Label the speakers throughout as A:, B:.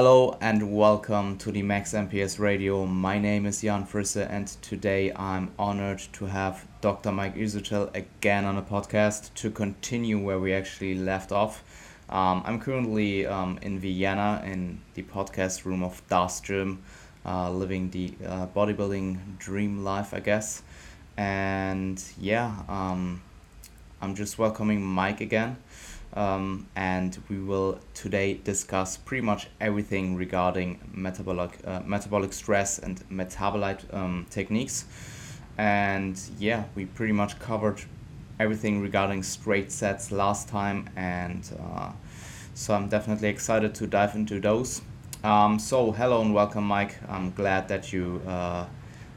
A: Hello and welcome to the Max MPS Radio. My name is Jan Frisse, and today I'm honored to have Dr. Mike Israetel again on the podcast to continue where we actually left off. Um, I'm currently um, in Vienna in the podcast room of Das Gym, uh, living the uh, bodybuilding dream life, I guess. And yeah, um, I'm just welcoming Mike again um, and we will today discuss pretty much everything regarding metabolic uh, metabolic stress and metabolite um, techniques. And yeah we pretty much covered everything regarding straight sets last time. And uh, so I'm definitely excited to dive into those. Um, so hello and welcome Mike. I'm glad that you uh,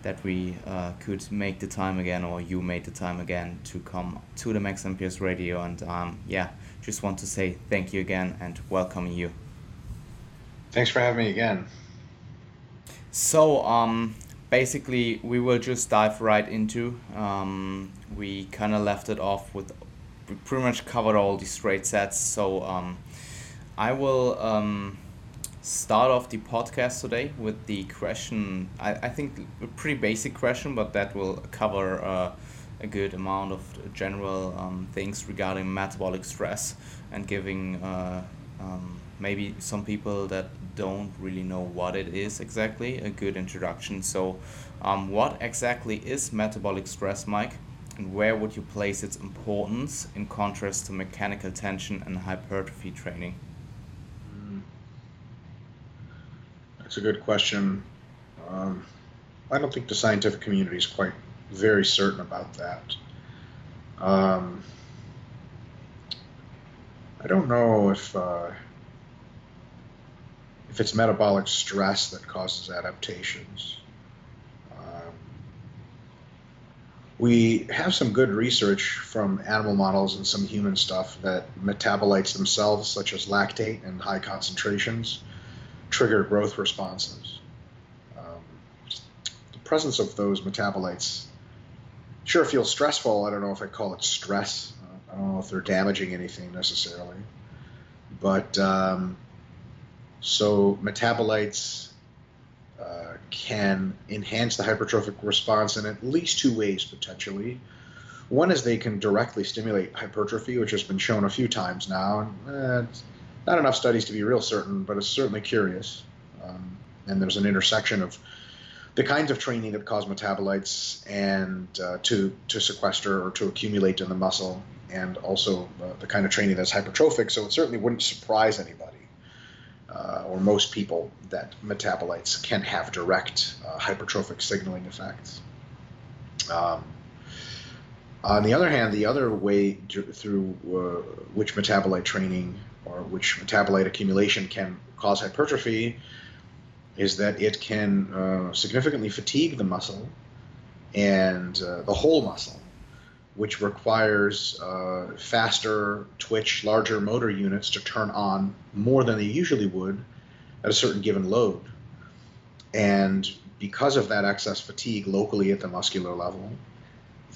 A: that we uh, could make the time again or you made the time again to come to the Max MPS radio. And um, yeah just want to say thank you again and welcome you.
B: Thanks for having me again.
A: So, um, basically, we will just dive right into. Um, we kind of left it off with, we pretty much covered all the straight sets. So, um, I will um, start off the podcast today with the question. I, I think a pretty basic question, but that will cover. Uh, a good amount of general um, things regarding metabolic stress and giving uh, um, maybe some people that don't really know what it is exactly a good introduction. So, um, what exactly is metabolic stress, Mike? And where would you place its importance in contrast to mechanical tension and hypertrophy training?
B: Mm. That's a good question. Um, I don't think the scientific community is quite very certain about that. Um, I don't know if uh, if it's metabolic stress that causes adaptations. Um, we have some good research from animal models and some human stuff that metabolites themselves, such as lactate and high concentrations, trigger growth responses. Um, the presence of those metabolites sure feels stressful. I don't know if I call it stress. I don't know if they're damaging anything necessarily. But um, so metabolites uh, can enhance the hypertrophic response in at least two ways potentially. One is they can directly stimulate hypertrophy, which has been shown a few times now. And, not enough studies to be real certain, but it's certainly curious. Um, and there's an intersection of the kinds of training that cause metabolites and uh, to to sequester or to accumulate in the muscle, and also uh, the kind of training that's hypertrophic. So it certainly wouldn't surprise anybody uh, or most people that metabolites can have direct uh, hypertrophic signaling effects. Um, on the other hand, the other way through uh, which metabolite training or which metabolite accumulation can cause hypertrophy is that it can uh, significantly fatigue the muscle and uh, the whole muscle, which requires uh, faster twitch, larger motor units to turn on more than they usually would at a certain given load. And because of that excess fatigue locally at the muscular level,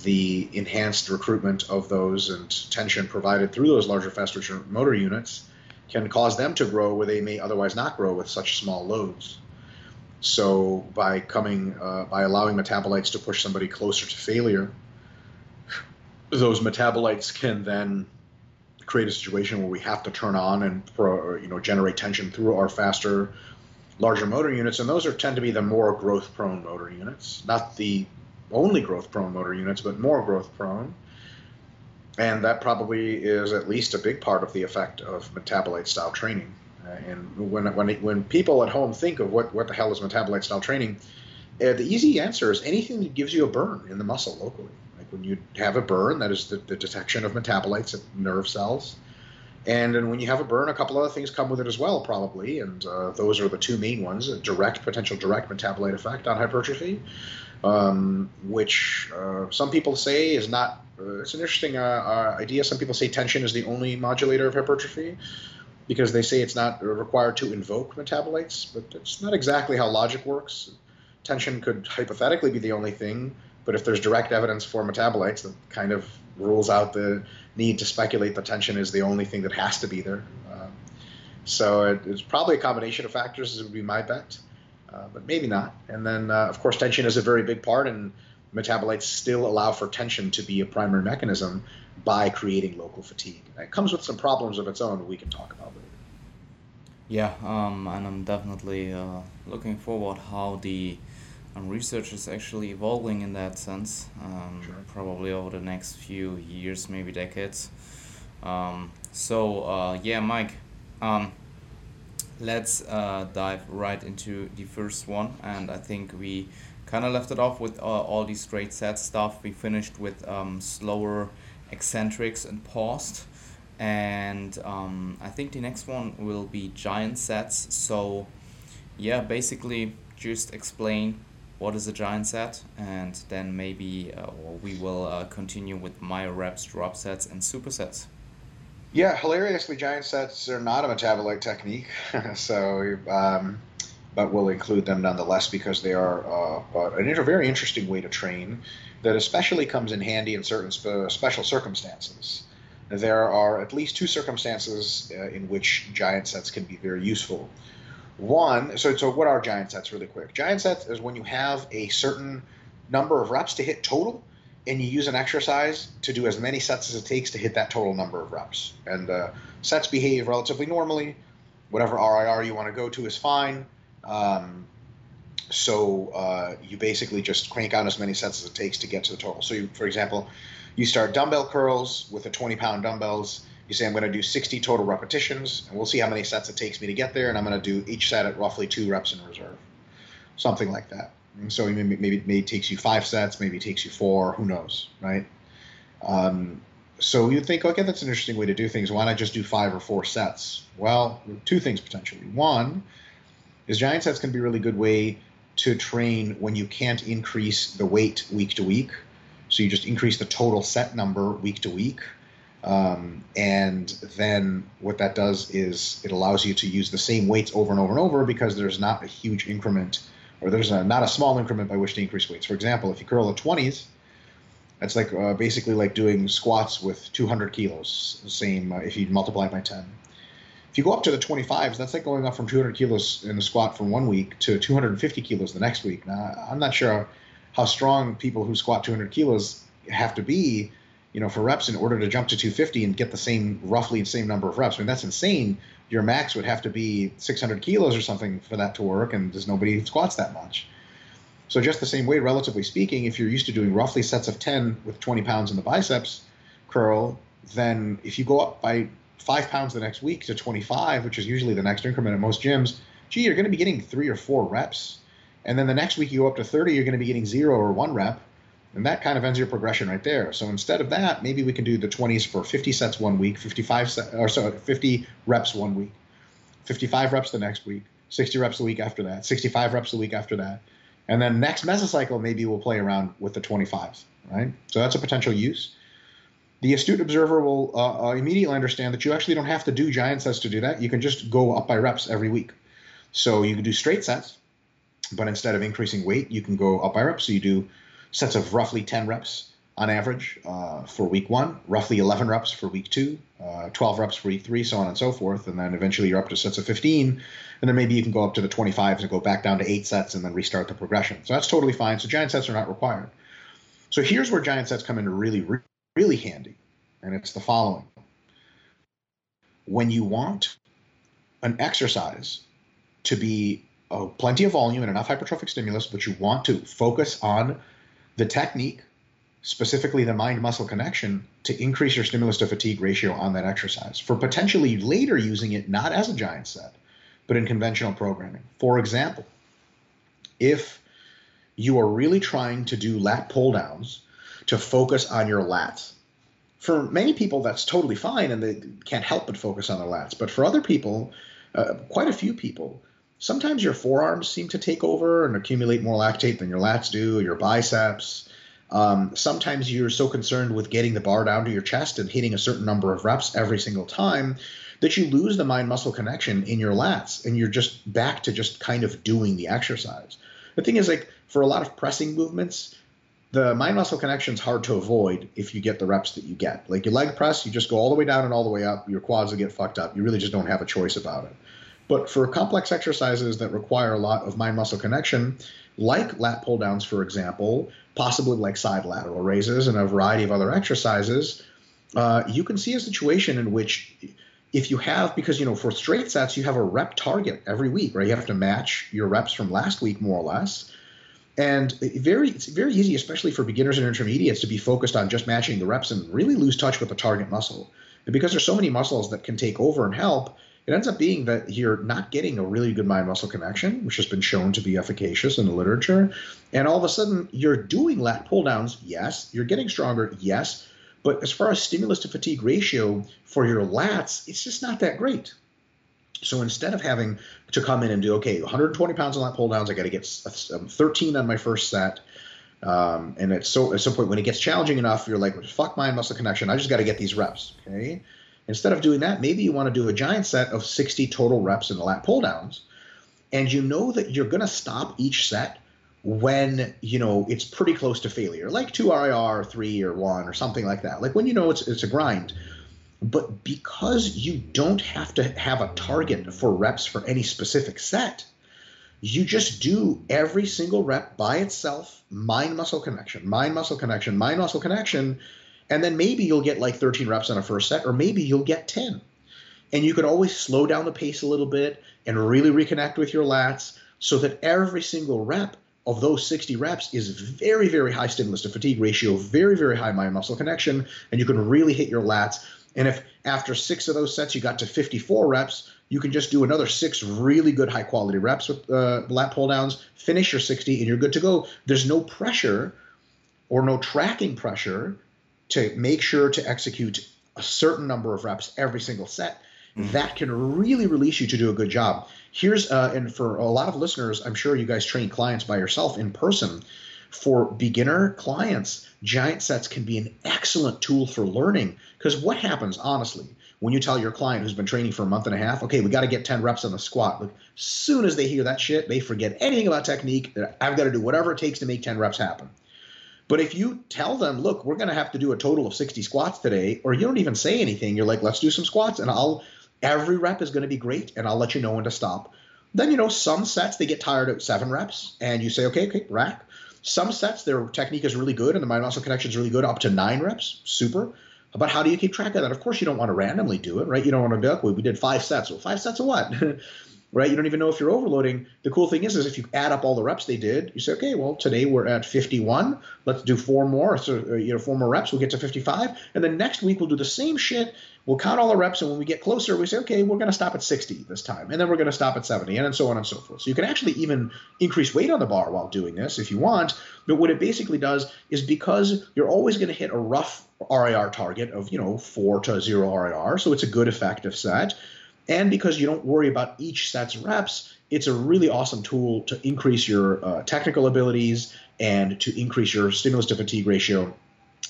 B: the enhanced recruitment of those and tension provided through those larger, faster motor units can cause them to grow where they may otherwise not grow with such small loads. So by coming, uh, by allowing metabolites to push somebody closer to failure, those metabolites can then create a situation where we have to turn on and you know generate tension through our faster, larger motor units, and those are tend to be the more growth-prone motor units, not the only growth-prone motor units, but more growth-prone. And that probably is at least a big part of the effect of metabolite style training. Uh, and when when when people at home think of what what the hell is metabolite style training, uh, the easy answer is anything that gives you a burn in the muscle locally. Like when you have a burn, that is the, the detection of metabolites at nerve cells. And then when you have a burn, a couple other things come with it as well, probably. And uh, those are the two main ones: a direct potential direct metabolite effect on hypertrophy, um, which uh, some people say is not. Uh, it's an interesting uh, idea. Some people say tension is the only modulator of hypertrophy because they say it's not required to invoke metabolites, but it's not exactly how logic works. Tension could hypothetically be the only thing, but if there's direct evidence for metabolites, that kind of rules out the need to speculate that tension is the only thing that has to be there. Uh, So it, it's probably a combination of factors. Would be my bet, uh, but maybe not. And then, uh, of course, tension is a very big part, and metabolites still allow for tension to be a primary mechanism by creating local fatigue. It comes with some problems of its own we can talk about later.
A: Yeah, um, and I'm definitely uh, looking forward how the um, research is actually evolving in that sense. Um, sure. Probably over the next few years, maybe decades. Um, so uh, yeah, Mike, um, let's uh, dive right into the first one, and I think we kind of left it off with uh, all these straight set stuff. We finished with um, slower eccentrics and paused and um, I think the next one will be giant sets. So, yeah, basically just explain what is a giant set, and then maybe uh, we will uh, continue with myo reps, drop sets, and supersets.
B: Yeah, hilariously, giant sets are not a metabolite technique, so um, but we'll include them nonetheless because they are uh, a very interesting way to train that especially comes in handy in certain spe- special circumstances there are at least two circumstances uh, in which giant sets can be very useful. One, so, so what are giant sets really quick? Giant sets is when you have a certain number of reps to hit total, and you use an exercise to do as many sets as it takes to hit that total number of reps. And uh, sets behave relatively normally. Whatever RIR you want to go to is fine. Um, so uh, you basically just crank out as many sets as it takes to get to the total. So, you, for example, you start dumbbell curls with the 20 pound dumbbells. You say, I'm going to do 60 total repetitions, and we'll see how many sets it takes me to get there, and I'm going to do each set at roughly two reps in reserve. Something like that. And so maybe, maybe, maybe it takes you five sets, maybe it takes you four, who knows, right? Um, so you think, okay, that's an interesting way to do things. Why not just do five or four sets? Well, two things potentially. One is giant sets can be a really good way to train when you can't increase the weight week to week so you just increase the total set number week to week. Um, and then what that does is it allows you to use the same weights over and over and over because there's not a huge increment or there's a, not a small increment by which to increase weights. For example, if you curl at 20s, that's like uh, basically like doing squats with 200 kilos, same uh, if you multiply by 10. If you go up to the 25s, that's like going up from 200 kilos in the squat from one week to 250 kilos the next week. Now, I'm not sure how strong people who squat 200 kilos have to be, you know, for reps in order to jump to 250 and get the same roughly the same number of reps. I mean, that's insane. Your max would have to be 600 kilos or something for that to work, and there's nobody who squats that much. So just the same way, relatively speaking, if you're used to doing roughly sets of 10 with 20 pounds in the biceps curl, then if you go up by five pounds the next week to 25, which is usually the next increment at most gyms, gee, you're going to be getting three or four reps and then the next week you go up to 30, you're going to be getting zero or one rep. And that kind of ends your progression right there. So instead of that, maybe we can do the 20s for 50 sets one week, 55 set, or so 50 reps one week, 55 reps the next week, 60 reps the week after that, 65 reps the week after that. And then next mesocycle, maybe we'll play around with the 25s, right? So that's a potential use. The astute observer will uh, uh, immediately understand that you actually don't have to do giant sets to do that. You can just go up by reps every week. So you can do straight sets, but instead of increasing weight, you can go up by reps. So you do sets of roughly 10 reps on average uh, for week one, roughly 11 reps for week two, uh, 12 reps for week three, so on and so forth. And then eventually you're up to sets of 15. And then maybe you can go up to the 25s and go back down to eight sets and then restart the progression. So that's totally fine. So giant sets are not required. So here's where giant sets come into really, really handy. And it's the following when you want an exercise to be uh, plenty of volume and enough hypertrophic stimulus, but you want to focus on the technique, specifically the mind muscle connection, to increase your stimulus to fatigue ratio on that exercise for potentially later using it not as a giant set, but in conventional programming. For example, if you are really trying to do lat pull downs to focus on your lats, for many people that's totally fine and they can't help but focus on their lats. But for other people, uh, quite a few people, sometimes your forearms seem to take over and accumulate more lactate than your lats do, your biceps. Um, sometimes you're so concerned with getting the bar down to your chest and hitting a certain number of reps every single time that you lose the mind muscle connection in your lats and you're just back to just kind of doing the exercise. The thing is, like, for a lot of pressing movements, the mind muscle connection is hard to avoid if you get the reps that you get. Like your leg press, you just go all the way down and all the way up. Your quads will get fucked up. You really just don't have a choice about it. But for complex exercises that require a lot of mind muscle connection, like lat pull downs, for example, possibly like side lateral raises and a variety of other exercises, uh, you can see a situation in which if you have because you know for straight sets you have a rep target every week right you have to match your reps from last week more or less and very it's very easy especially for beginners and intermediates to be focused on just matching the reps and really lose touch with the target muscle and because there's so many muscles that can take over and help it ends up being that you're not getting a really good mind muscle connection, which has been shown to be efficacious in the literature. And all of a sudden, you're doing lat pull downs, yes. You're getting stronger, yes. But as far as stimulus to fatigue ratio for your lats, it's just not that great. So instead of having to come in and do, okay, 120 pounds on lat pull downs, I got to get 13 on my first set. Um, and at, so, at some point, when it gets challenging enough, you're like, fuck mind muscle connection. I just got to get these reps. Okay. Instead of doing that, maybe you want to do a giant set of 60 total reps in the lat pull downs. And you know that you're going to stop each set when you know it's pretty close to failure, like two RIR, or three, or one, or something like that. Like when you know it's it's a grind. But because you don't have to have a target for reps for any specific set, you just do every single rep by itself, mind muscle connection, mind muscle connection, mind muscle connection, and then maybe you'll get like 13 reps on a first set, or maybe you'll get 10. And you can always slow down the pace a little bit and really reconnect with your lats so that every single rep of those 60 reps is very, very high stimulus to fatigue ratio, very, very high mind muscle connection, and you can really hit your lats. And if after six of those sets you got to 54 reps, you can just do another six really good high quality reps with uh, lat pull downs, finish your 60, and you're good to go. There's no pressure or no tracking pressure to make sure to execute a certain number of reps every single set, mm-hmm. that can really release you to do a good job. Here's uh, and for a lot of listeners, I'm sure you guys train clients by yourself in person. For beginner clients, giant sets can be an excellent tool for learning because what happens honestly when you tell your client who's been training for a month and a half, okay, we got to get 10 reps on the squat. Look, soon as they hear that shit, they forget anything about technique. I've got to do whatever it takes to make 10 reps happen. But if you tell them, look, we're going to have to do a total of 60 squats today, or you don't even say anything, you're like, let's do some squats, and I'll every rep is going to be great, and I'll let you know when to stop. Then you know some sets they get tired at seven reps, and you say, okay, okay, rack. Some sets their technique is really good, and the mind muscle connection is really good up to nine reps, super. But how do you keep track of that? Of course, you don't want to randomly do it, right? You don't want to be like, well, we did five sets. Well, five sets of what? right? You don't even know if you're overloading. The cool thing is, is if you add up all the reps they did, you say, okay, well, today we're at 51. Let's do four more. So, uh, you know, four more reps, we'll get to 55. And then next week we'll do the same shit. We'll count all the reps, and when we get closer, we say, okay, we're going to stop at 60 this time, and then we're going to stop at 70, and so on and so forth. So you can actually even increase weight on the bar while doing this if you want. But what it basically does is because you're always going to hit a rough RIR target of you know four to zero RIR, so it's a good effective set and because you don't worry about each set's reps, it's a really awesome tool to increase your uh, technical abilities and to increase your stimulus to fatigue ratio.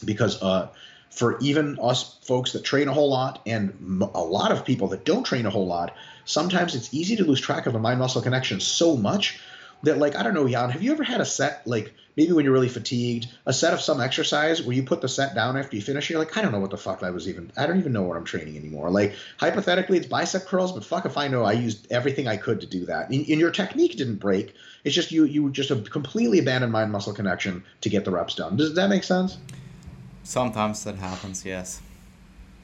B: Because uh, for even us folks that train a whole lot and a lot of people that don't train a whole lot, sometimes it's easy to lose track of the mind muscle connection so much that like I don't know, Jan, have you ever had a set like maybe when you're really fatigued, a set of some exercise where you put the set down after you finish, you're like, I don't know what the fuck I was even I don't even know what I'm training anymore. Like hypothetically it's bicep curls, but fuck if I know I used everything I could to do that. And, and your technique didn't break. It's just you you just completely abandoned mind muscle connection to get the reps done. Does that make sense?
A: Sometimes that happens, yes.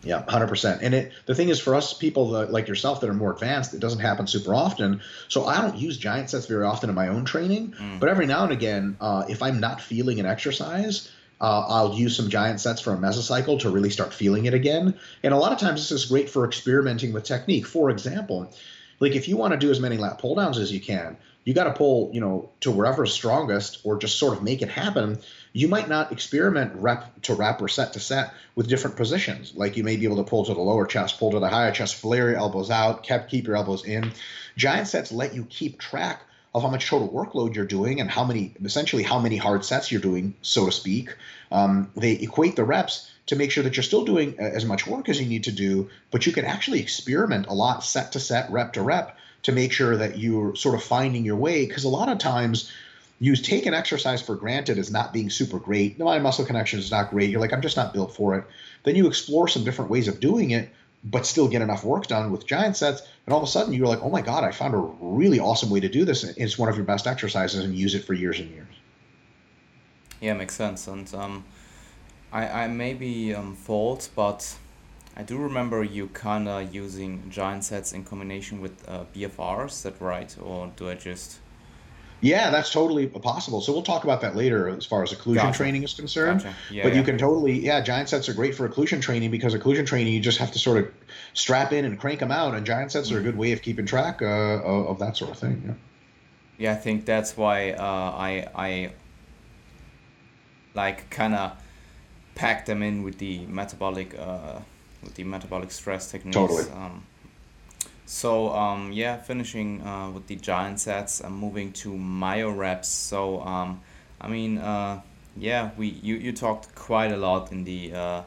B: Yeah, hundred percent. And it the thing is for us people that, like yourself that are more advanced, it doesn't happen super often. So I don't use giant sets very often in my own training. Mm. But every now and again, uh, if I'm not feeling an exercise, uh, I'll use some giant sets for a mesocycle to really start feeling it again. And a lot of times this is great for experimenting with technique. For example, like if you want to do as many lat pull downs as you can, you got to pull, you know, to wherever's strongest or just sort of make it happen. You might not experiment rep to rep or set to set with different positions. Like you may be able to pull to the lower chest, pull to the higher chest, flare your elbows out, kept keep your elbows in. Giant sets let you keep track of how much total workload you're doing and how many, essentially, how many hard sets you're doing, so to speak. Um, they equate the reps to make sure that you're still doing as much work as you need to do, but you can actually experiment a lot set to set, rep to rep to make sure that you're sort of finding your way. Because a lot of times, you take an exercise for granted as not being super great. My muscle connection is not great. You're like, I'm just not built for it. Then you explore some different ways of doing it, but still get enough work done with giant sets. And all of a sudden, you're like, oh my God, I found a really awesome way to do this. It's one of your best exercises and use it for years and years.
A: Yeah, makes sense. And um, I, I may be um, but I do remember you kind of using giant sets in combination with uh, BFRs. Is that right? Or do I just.
B: Yeah, that's totally possible. So we'll talk about that later as far as occlusion gotcha. training is concerned. Gotcha. Yeah, but yeah. you can totally, yeah, giant sets are great for occlusion training because occlusion training you just have to sort of strap in and crank them out, and giant sets are a good way of keeping track uh, of that sort of thing. Yeah.
A: Yeah, I think that's why uh, I I like kind of pack them in with the metabolic uh, with the metabolic stress techniques.
B: Totally.
A: Um, so um, yeah, finishing uh, with the giant sets, I'm moving to myo reps. So um, I mean, uh, yeah, we you, you talked quite a lot in the uh,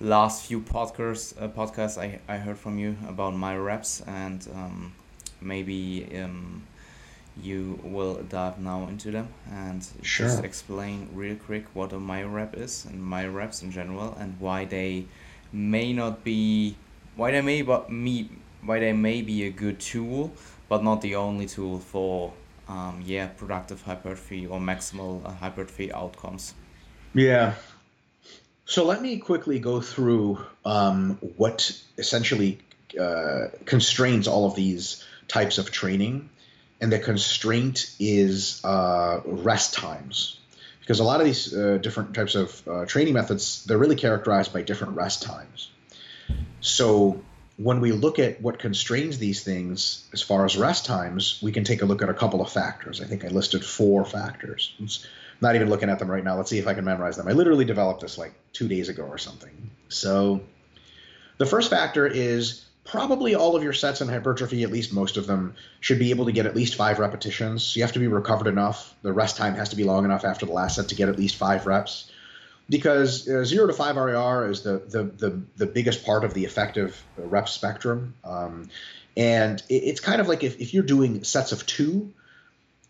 A: last few podcasts uh, podcasts I, I heard from you about myo reps and um, maybe um, you will dive now into them and
B: sure.
A: just explain real quick what a myo rep is and myo reps in general and why they may not be why they may but me why they may be a good tool but not the only tool for um, yeah productive hypertrophy or maximal uh, hypertrophy outcomes.
B: Yeah. So let me quickly go through um, what essentially uh, constrains all of these types of training. And the constraint is uh, rest times because a lot of these uh, different types of uh, training methods they're really characterized by different rest times. So when we look at what constrains these things as far as rest times we can take a look at a couple of factors. I think i listed four factors. Not even looking at them right now. Let's see if i can memorize them. I literally developed this like two days ago or something. So the first factor is probably all of your sets in hypertrophy, at least most of them, should be able to get at least five repetitions. You have to be recovered enough. The rest time has to be long enough after the last set to get at least five reps. Because uh, zero to five RIR is the, the, the, the biggest part of the effective rep spectrum. Um, and it, it's kind of like if, if you're doing sets of two,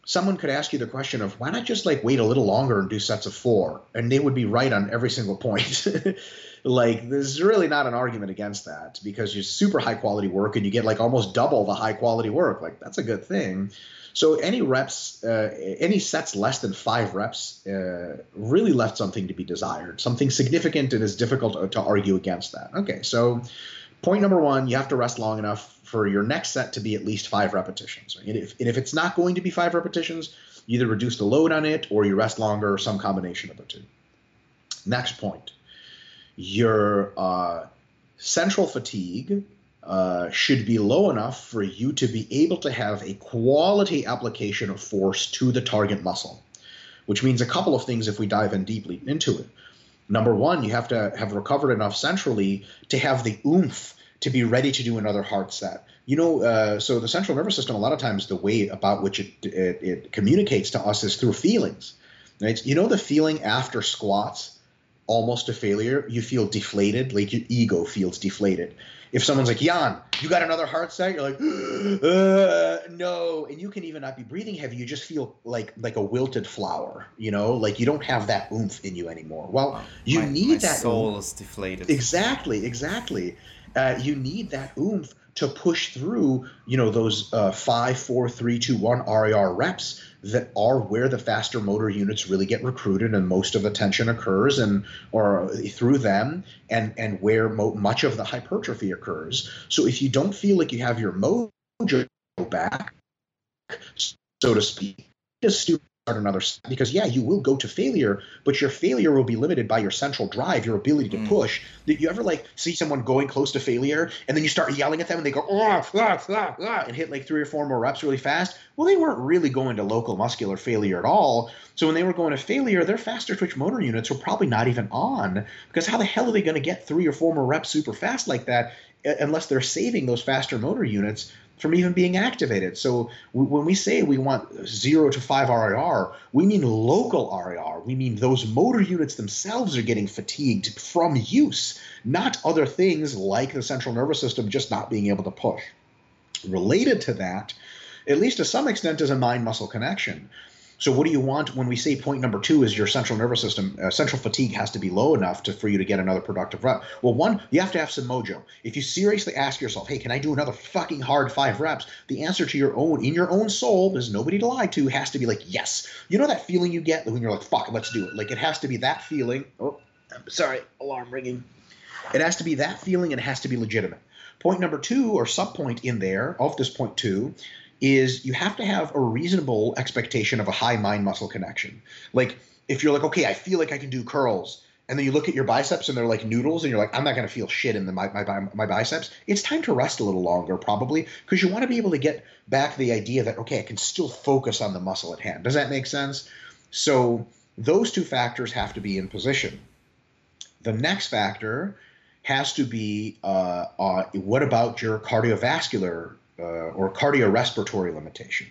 B: someone could ask you the question of why not just like wait a little longer and do sets of four? And they would be right on every single point. like there's really not an argument against that because you're super high quality work and you get like almost double the high quality work. Like that's a good thing. So any reps uh, any sets less than five reps uh, really left something to be desired something significant and is difficult to argue against that. Okay so point number one you have to rest long enough for your next set to be at least five repetitions. And if, and if it's not going to be five repetitions you either reduce the load on it or you rest longer or some combination of the two. Next point your uh, central fatigue uh, should be low enough for you to be able to have a quality application of force to the target muscle, which means a couple of things if we dive in deeply into it. Number one, you have to have recovered enough centrally to have the oomph to be ready to do another hard set. You know, uh, so the central nervous system, a lot of times, the way about which it, it, it communicates to us is through feelings. Right? You know, the feeling after squats almost a failure, you feel deflated, like your ego feels deflated. If someone's like, Jan, you got another heart set, you're like, uh, no, and you can even not be breathing heavy. You just feel like like a wilted flower, you know, like you don't have that oomph in you anymore. Well, you
A: my,
B: need
A: my
B: that.
A: soul
B: oomph.
A: is deflated.
B: Exactly, exactly. Uh, you need that oomph to push through, you know, those uh, five, four, three, two, one RIR reps that are where the faster motor units really get recruited and most of the tension occurs and or through them and and where mo- much of the hypertrophy occurs. So if you don't feel like you have your mojo back so to speak just stupid start another because yeah you will go to failure but your failure will be limited by your central drive your ability to mm. push. Did you ever like see someone going close to failure and then you start yelling at them and they go ah, ah, ah, ah, and hit like three or four more reps really fast? Well they weren't really going to local muscular failure at all. So when they were going to failure their faster twitch motor units were probably not even on because how the hell are they going to get three or four more reps super fast like that unless they're saving those faster motor units from even being activated. So when we say we want zero to five RIR, we mean local RIR. We mean those motor units themselves are getting fatigued from use, not other things like the central nervous system just not being able to push. Related to that, at least to some extent, is a mind muscle connection. So what do you want when we say point number two is your central nervous system, uh, central fatigue has to be low enough to, for you to get another productive rep? Well, one, you have to have some mojo. If you seriously ask yourself, hey, can I do another fucking hard five reps? The answer to your own, in your own soul, there's nobody to lie to, has to be like, yes. You know that feeling you get when you're like, fuck, let's do it. Like it has to be that feeling. Oh, I'm sorry, alarm ringing. It has to be that feeling and it has to be legitimate. Point number two, or sub point in there of this point two, is you have to have a reasonable expectation of a high mind muscle connection. Like if you're like, okay, I feel like I can do curls, and then you look at your biceps and they're like noodles, and you're like, I'm not going to feel shit in the, my, my, my biceps. It's time to rest a little longer, probably, because you want to be able to get back the idea that, okay, I can still focus on the muscle at hand. Does that make sense? So those two factors have to be in position. The next factor has to be uh, uh, what about your cardiovascular uh, or cardiorespiratory limitation,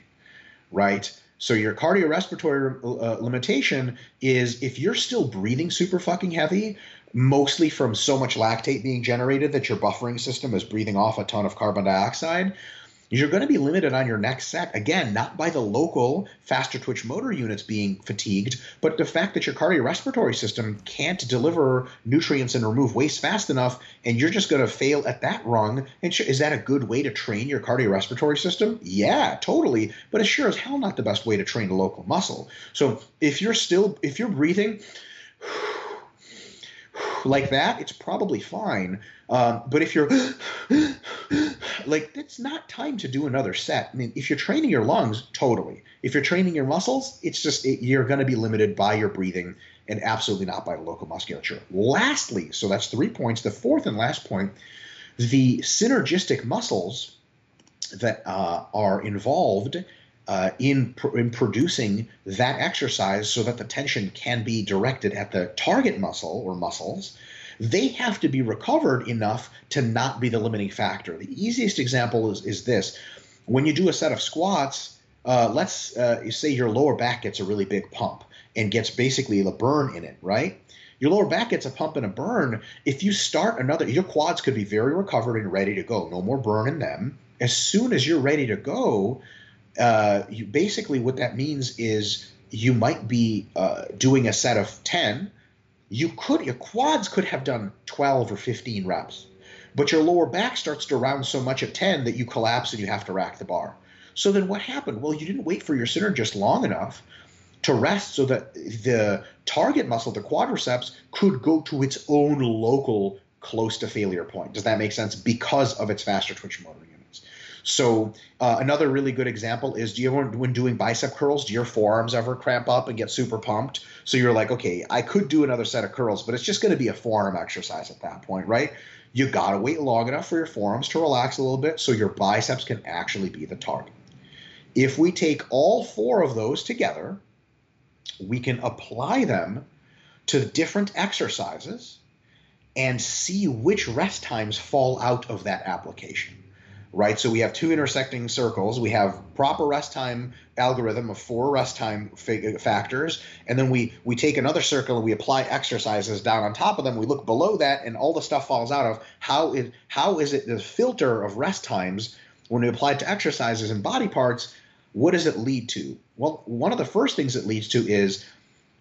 B: right? So your cardiorespiratory uh, limitation is if you're still breathing super fucking heavy, mostly from so much lactate being generated that your buffering system is breathing off a ton of carbon dioxide, you're going to be limited on your next set. Again, not by the local faster twitch motor units being fatigued, but the fact that your cardiorespiratory system can't deliver nutrients and remove waste fast enough, and you're just going to fail at that rung. And is that a good way to train your cardiorespiratory system? Yeah, totally. But it's sure as hell not the best way to train a local muscle. So if you're still, if you're breathing, like that, it's probably fine. Um, but if you're like, it's not time to do another set. I mean, if you're training your lungs, totally. If you're training your muscles, it's just it, you're going to be limited by your breathing and absolutely not by local musculature. Lastly, so that's three points. The fourth and last point, the synergistic muscles that uh, are involved uh, in, pr- in producing that exercise so that the tension can be directed at the target muscle or muscles, they have to be recovered enough to not be the limiting factor. The easiest example is, is this when you do a set of squats, uh, let's uh, say your lower back gets a really big pump and gets basically a burn in it, right? Your lower back gets a pump and a burn. If you start another, your quads could be very recovered and ready to go. No more burn in them. As soon as you're ready to go, uh, you basically what that means is you might be uh, doing a set of 10 you could your quads could have done 12 or 15 reps but your lower back starts to round so much at 10 that you collapse and you have to rack the bar. So then what happened? Well you didn't wait for your synergist long enough to rest so that the target muscle the quadriceps could go to its own local close to failure point. Does that make sense? Because of its faster twitch motor so uh, another really good example is do you ever when doing bicep curls, do your forearms ever cramp up and get super pumped? So you're like, okay, I could do another set of curls, but it's just going to be a forearm exercise at that point, right? You got to wait long enough for your forearms to relax a little bit so your biceps can actually be the target. If we take all four of those together, we can apply them to different exercises and see which rest times fall out of that application right? So we have two intersecting circles. We have proper rest time algorithm of four rest time factors, and then we we take another circle and we apply exercises down on top of them. We look below that, and all the stuff falls out of how it how is it the filter of rest times when we apply it to exercises and body parts. What does it lead to? Well, one of the first things it leads to is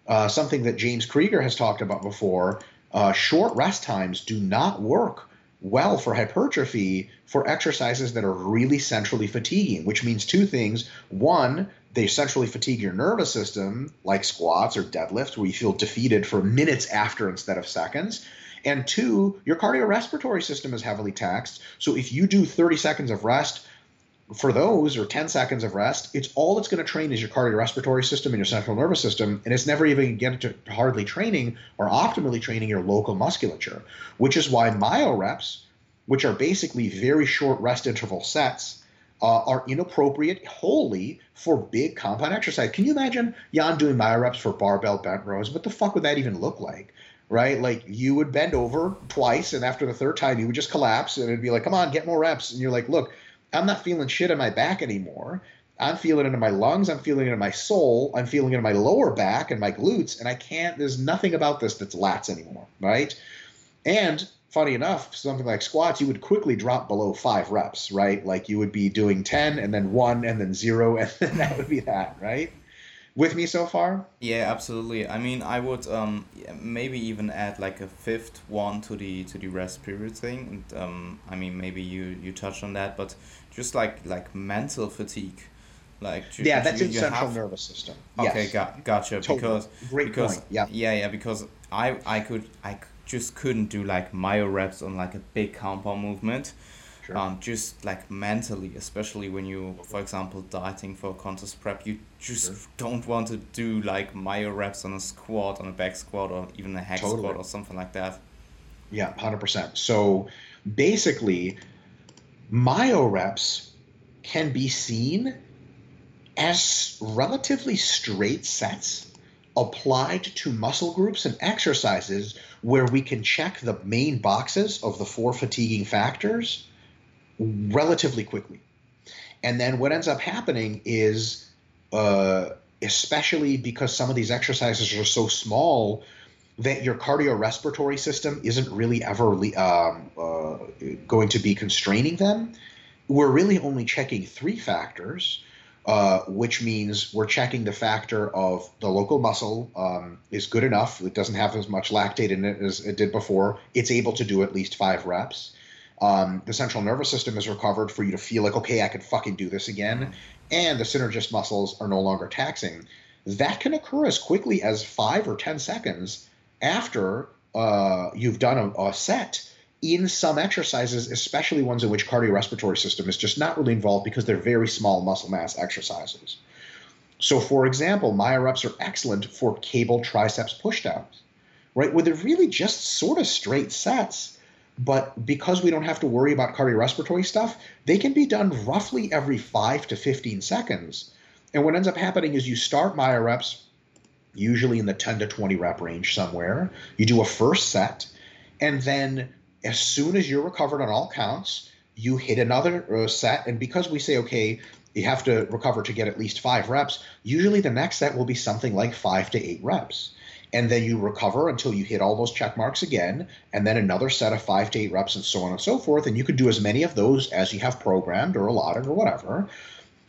B: uh, something that James Krieger has talked about before. Uh, short rest times do not work well for hypertrophy for exercises that are really centrally fatiguing, which means two things. One, they centrally fatigue your nervous system, like squats or deadlifts, where you feel defeated for minutes after instead of seconds. And two, your cardiorespiratory system is heavily taxed. So if you do 30 seconds of rest, for those or 10 seconds of rest, it's all it's going to train is your cardiorespiratory system and your central nervous system. And it's never even get to hardly training or optimally training your local musculature, which is why myo reps, which are basically very short rest interval sets, uh, are inappropriate wholly for big compound exercise. Can you imagine Jan doing myo reps for barbell bent rows? What the fuck would that even look like? Right? Like you would bend over twice, and after the third time, you would just collapse, and it'd be like, come on, get more reps. And you're like, look, I'm not feeling shit in my back anymore. I'm feeling it in my lungs. I'm feeling it in my soul. I'm feeling it in my lower back and my glutes. And I can't, there's nothing about this that's lats anymore, right? And funny enough, something like squats, you would quickly drop below five reps, right? Like you would be doing 10 and then one and then zero, and then that would be that, right? With me so far?
A: Yeah, absolutely. I mean, I would um maybe even add like a fifth one to the to the rest period thing. And um, I mean, maybe you you touched on that, but just like like mental fatigue, like
B: yeah, that's in central have... nervous system.
A: Okay, yes. got gotcha. Totally. Because
B: great
A: because,
B: point. Yeah,
A: yeah, yeah. Because I I could I just couldn't do like myo reps on like a big compound movement Sure. Um, just like mentally, especially when you, for example, dieting for contest prep, you just sure. don't want to do like myo reps on a squat, on a back squat, or even a hack totally. squat or something like that.
B: Yeah, 100%. So basically, myo reps can be seen as relatively straight sets applied to muscle groups and exercises where we can check the main boxes of the four fatiguing factors relatively quickly. And then what ends up happening is, uh, especially because some of these exercises are so small, that your cardiorespiratory system isn't really ever um, uh, going to be constraining them. We're really only checking three factors, uh, which means we're checking the factor of the local muscle um, is good enough. It doesn't have as much lactate in it as it did before. It's able to do at least five reps um, the central nervous system is recovered for you to feel like, okay, I can fucking do this again, and the synergist muscles are no longer taxing. That can occur as quickly as five or 10 seconds after uh, you've done a, a set in some exercises, especially ones in which cardiorespiratory system is just not really involved because they're very small muscle mass exercises. So, for example, myo reps are excellent for cable triceps pushdowns, right? Where they're really just sort of straight sets but because we don't have to worry about cardiorespiratory stuff, they can be done roughly every 5 to 15 seconds. And what ends up happening is you start myo reps, usually in the 10 to 20 rep range somewhere. You do a first set, and then as soon as you're recovered on all counts, you hit another uh, set. And because we say, okay, you have to recover to get at least five reps, usually the next set will be something like five to eight reps and then you recover until you hit all those check marks again, and then another set of five to eight reps, and so on and so forth. And you can do as many of those as you have programmed or allotted or whatever.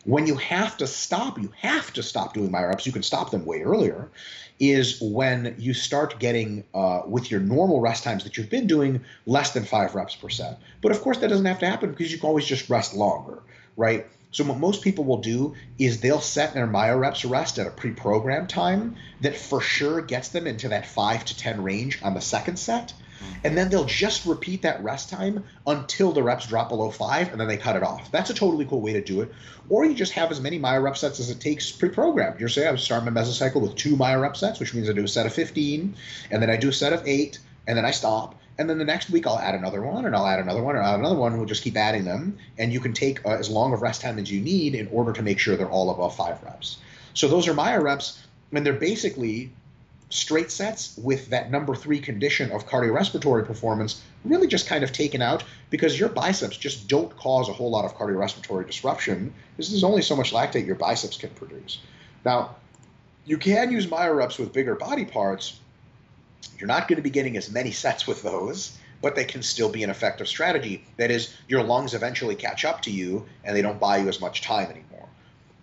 B: When you have to stop, you have to stop doing myo reps. You can stop them way earlier. Is when you start getting uh, with your normal rest times that you've been doing less than five reps per set. But of course, that doesn't have to happen because you can always just rest longer, right? So what most people will do is they'll set their myo reps rest at a pre-programmed time that for sure gets them into that five to ten range on the second set. Mm-hmm. And then they'll just repeat that rest time until the reps drop below five, and then they cut it off. That's a totally cool way to do it. Or you just have as many myo rep sets as it takes pre-programmed. You're saying I start my mesocycle with two myo rep sets, which means I do a set of 15, and then I do a set of eight, and then I stop, and then the next week I'll add another one, and I'll add another one, and I'll add another one. We'll just keep adding them, and you can take uh, as long of rest time as you need in order to make sure they're all above five reps. So those are myo reps, and they're basically straight sets with that number three condition of cardiorespiratory performance really just kind of taken out because your biceps just don't cause a whole lot of cardiorespiratory disruption because there's only so much lactate your biceps can produce. Now, you can use myo reps with bigger body parts you're not going to be getting as many sets with those, but they can still be an effective strategy. That is, your lungs eventually catch up to you and they don't buy you as much time anymore.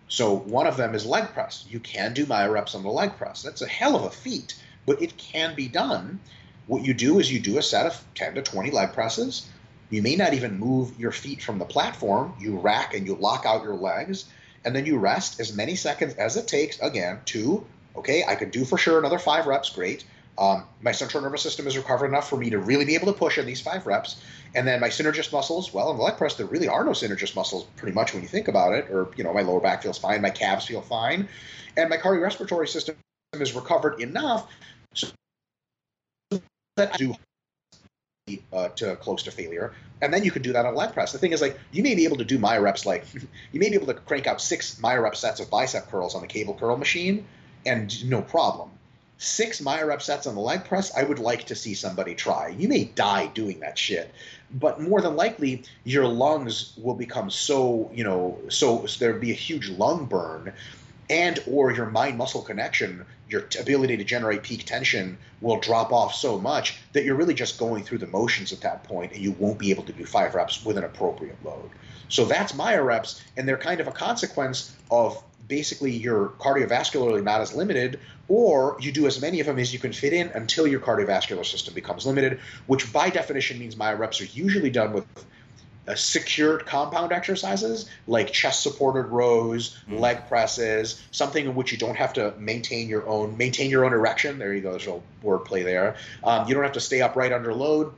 B: So one of them is leg press. You can do myo reps on the leg press. That's a hell of a feat, but it can be done. What you do is you do a set of 10 to 20 leg presses. You may not even move your feet from the platform. You rack and you lock out your legs, and then you rest as many seconds as it takes. Again, two. Okay, I could do for sure another five reps. Great. Um, my central nervous system is recovered enough for me to really be able to push in these five reps. And then my synergist muscles, well, in the leg press, there really are no synergist muscles pretty much when you think about it. Or, you know, my lower back feels fine, my calves feel fine. And my cardiorespiratory system is recovered enough so that I do uh, to close to failure. And then you could do that on leg press. The thing is, like, you may be able to do myo reps, like, you may be able to crank out six myo rep sets of bicep curls on the cable curl machine and no problem six rep sets on the leg press, I would like to see somebody try. You may die doing that shit, but more than likely, your lungs will become so, you know, so, so there'd be a huge lung burn and or your mind muscle connection your ability to generate peak tension will drop off so much that you're really just going through the motions at that point and you won't be able to do five reps with an appropriate load so that's myo reps and they're kind of a consequence of basically you're cardiovascularly not as limited, or you do as many of them as you can fit in until your cardiovascular system becomes limited, which by definition means myo reps are usually done with uh, secured compound exercises like chest supported rows, mm. leg presses, something in which you don't have to maintain your own maintain your own erection. There you go, there's a little wordplay there. Um, you don't have to stay upright under load.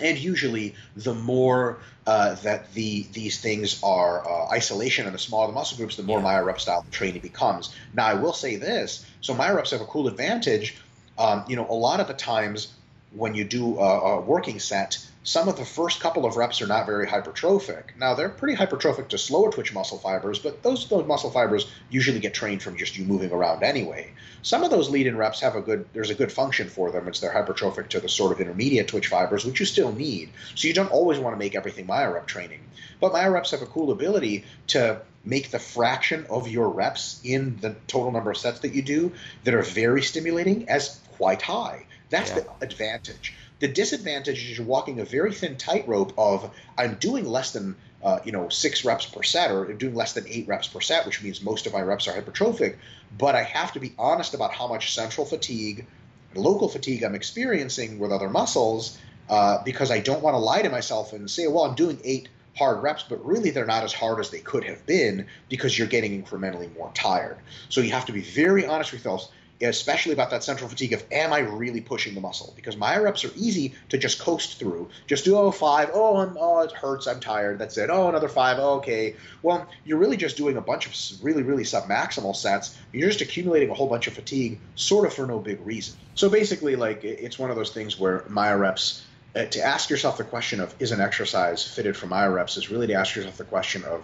B: And usually, the more uh, that the these things are uh, isolation and the smaller the muscle groups, the more yeah. rep style training becomes. Now, I will say this: so reps have a cool advantage. Um, you know, a lot of the times when you do a, a working set, some of the first couple of reps are not very hypertrophic. Now they're pretty hypertrophic to slower twitch muscle fibers, but those those muscle fibers usually get trained from just you moving around anyway. Some of those lead-in reps have a good there's a good function for them. It's they're hypertrophic to the sort of intermediate twitch fibers, which you still need. So you don't always want to make everything myo rep training. But myo reps have a cool ability to make the fraction of your reps in the total number of sets that you do that are very stimulating as quite high. That's yeah. the advantage. The disadvantage is you're walking a very thin tightrope of I'm doing less than uh, you know six reps per set or doing less than eight reps per set, which means most of my reps are hypertrophic. But I have to be honest about how much central fatigue, local fatigue I'm experiencing with other muscles uh, because I don't want to lie to myself and say, well, I'm doing eight hard reps, but really they're not as hard as they could have been because you're getting incrementally more tired. So you have to be very honest with yourself especially about that central fatigue of am I really pushing the muscle? Because myo reps are easy to just coast through. Just do oh five, oh I'm, oh it hurts, I'm tired. That's it. Oh another five, oh, okay. Well, you're really just doing a bunch of really really submaximal sets. You're just accumulating a whole bunch of fatigue, sort of for no big reason. So basically, like it's one of those things where myo reps. Uh, to ask yourself the question of is an exercise fitted for myo reps is really to ask yourself the question of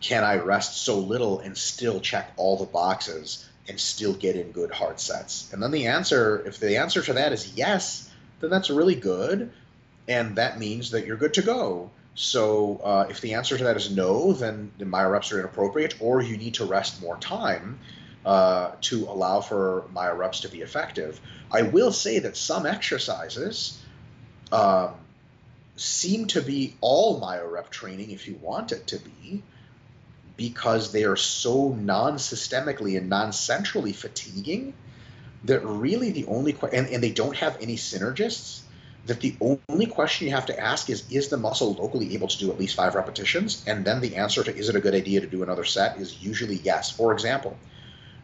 B: can I rest so little and still check all the boxes and still get in good hard sets? And then the answer, if the answer to that is yes, then that's really good, and that means that you're good to go. So uh, if the answer to that is no, then the myo reps are inappropriate, or you need to rest more time uh, to allow for myo reps to be effective. I will say that some exercises um, seem to be all myo rep training if you want it to be because they are so non-systemically and non-centrally fatiguing that really the only que- and, and they don't have any synergists that the only question you have to ask is is the muscle locally able to do at least five repetitions? And then the answer to is it a good idea to do another set is usually yes. For example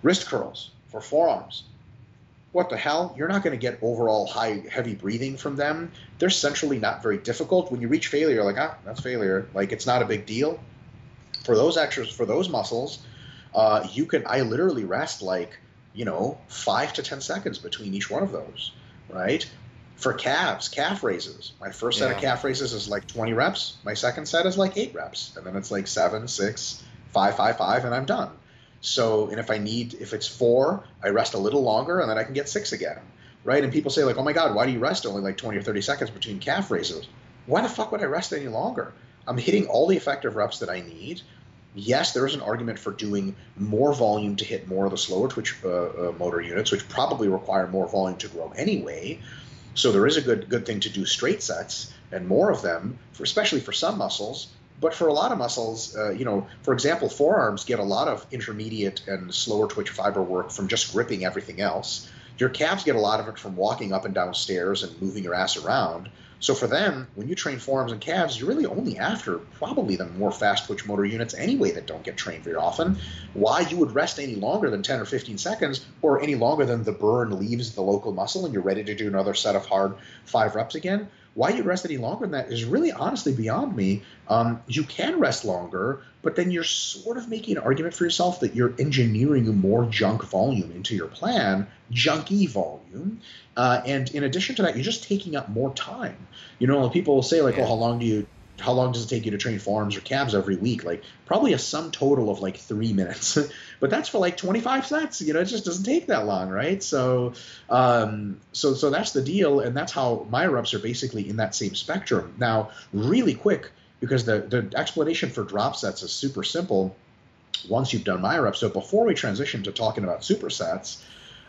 B: wrist curls for forearms. What the hell? You're not going to get overall high heavy breathing from them. They're centrally not very difficult. When you reach failure like ah that's failure. Like it's not a big deal for those extras for those muscles, uh, you can I literally rest like you know five to ten seconds between each one of those, right? For calves, calf raises. My first set yeah. of calf raises is like 20 reps. My second set is like eight reps, and then it's like seven, six, five, five, five, and I'm done. So, and if I need, if it's four, I rest a little longer, and then I can get six again, right? And people say like, oh my god, why do you rest only like 20 or 30 seconds between calf raises? Why the fuck would I rest any longer? I'm hitting all the effective reps that I need yes, there is an argument for doing more volume to hit more of the slower twitch uh, uh, motor units, which probably require more volume to grow anyway. So there is a good good thing to do straight sets and more of them, for, especially for some muscles. But for a lot of muscles, uh, you know, for example, forearms get a lot of intermediate and slower twitch fiber work from just gripping everything else. Your calves get a lot of it from walking up and down stairs and moving your ass around. So for them, when you train forearms and calves, you're really only after probably the more fast twitch motor units anyway that don't get trained very often. Why you would rest any longer than 10 or 15 seconds, or any longer than the burn leaves the local muscle and you're ready to do another set of hard five reps again, why you rest any longer than that is really honestly beyond me. Um, you can rest longer, but then you're sort of making an argument for yourself that you're engineering more junk volume into your plan, junky volume. Uh, and in addition to that, you're just taking up more time. You know, people will say like, yeah. "Oh, how long do you how long does it take you to train forearms or calves every week? Like probably a sum total of like three minutes, but that's for like 25 sets. You know, it just doesn't take that long, right? So, um, so so that's the deal, and that's how myo reps are basically in that same spectrum. Now, really quick, because the the explanation for drop sets is super simple. Once you've done myo reps, so before we transition to talking about supersets,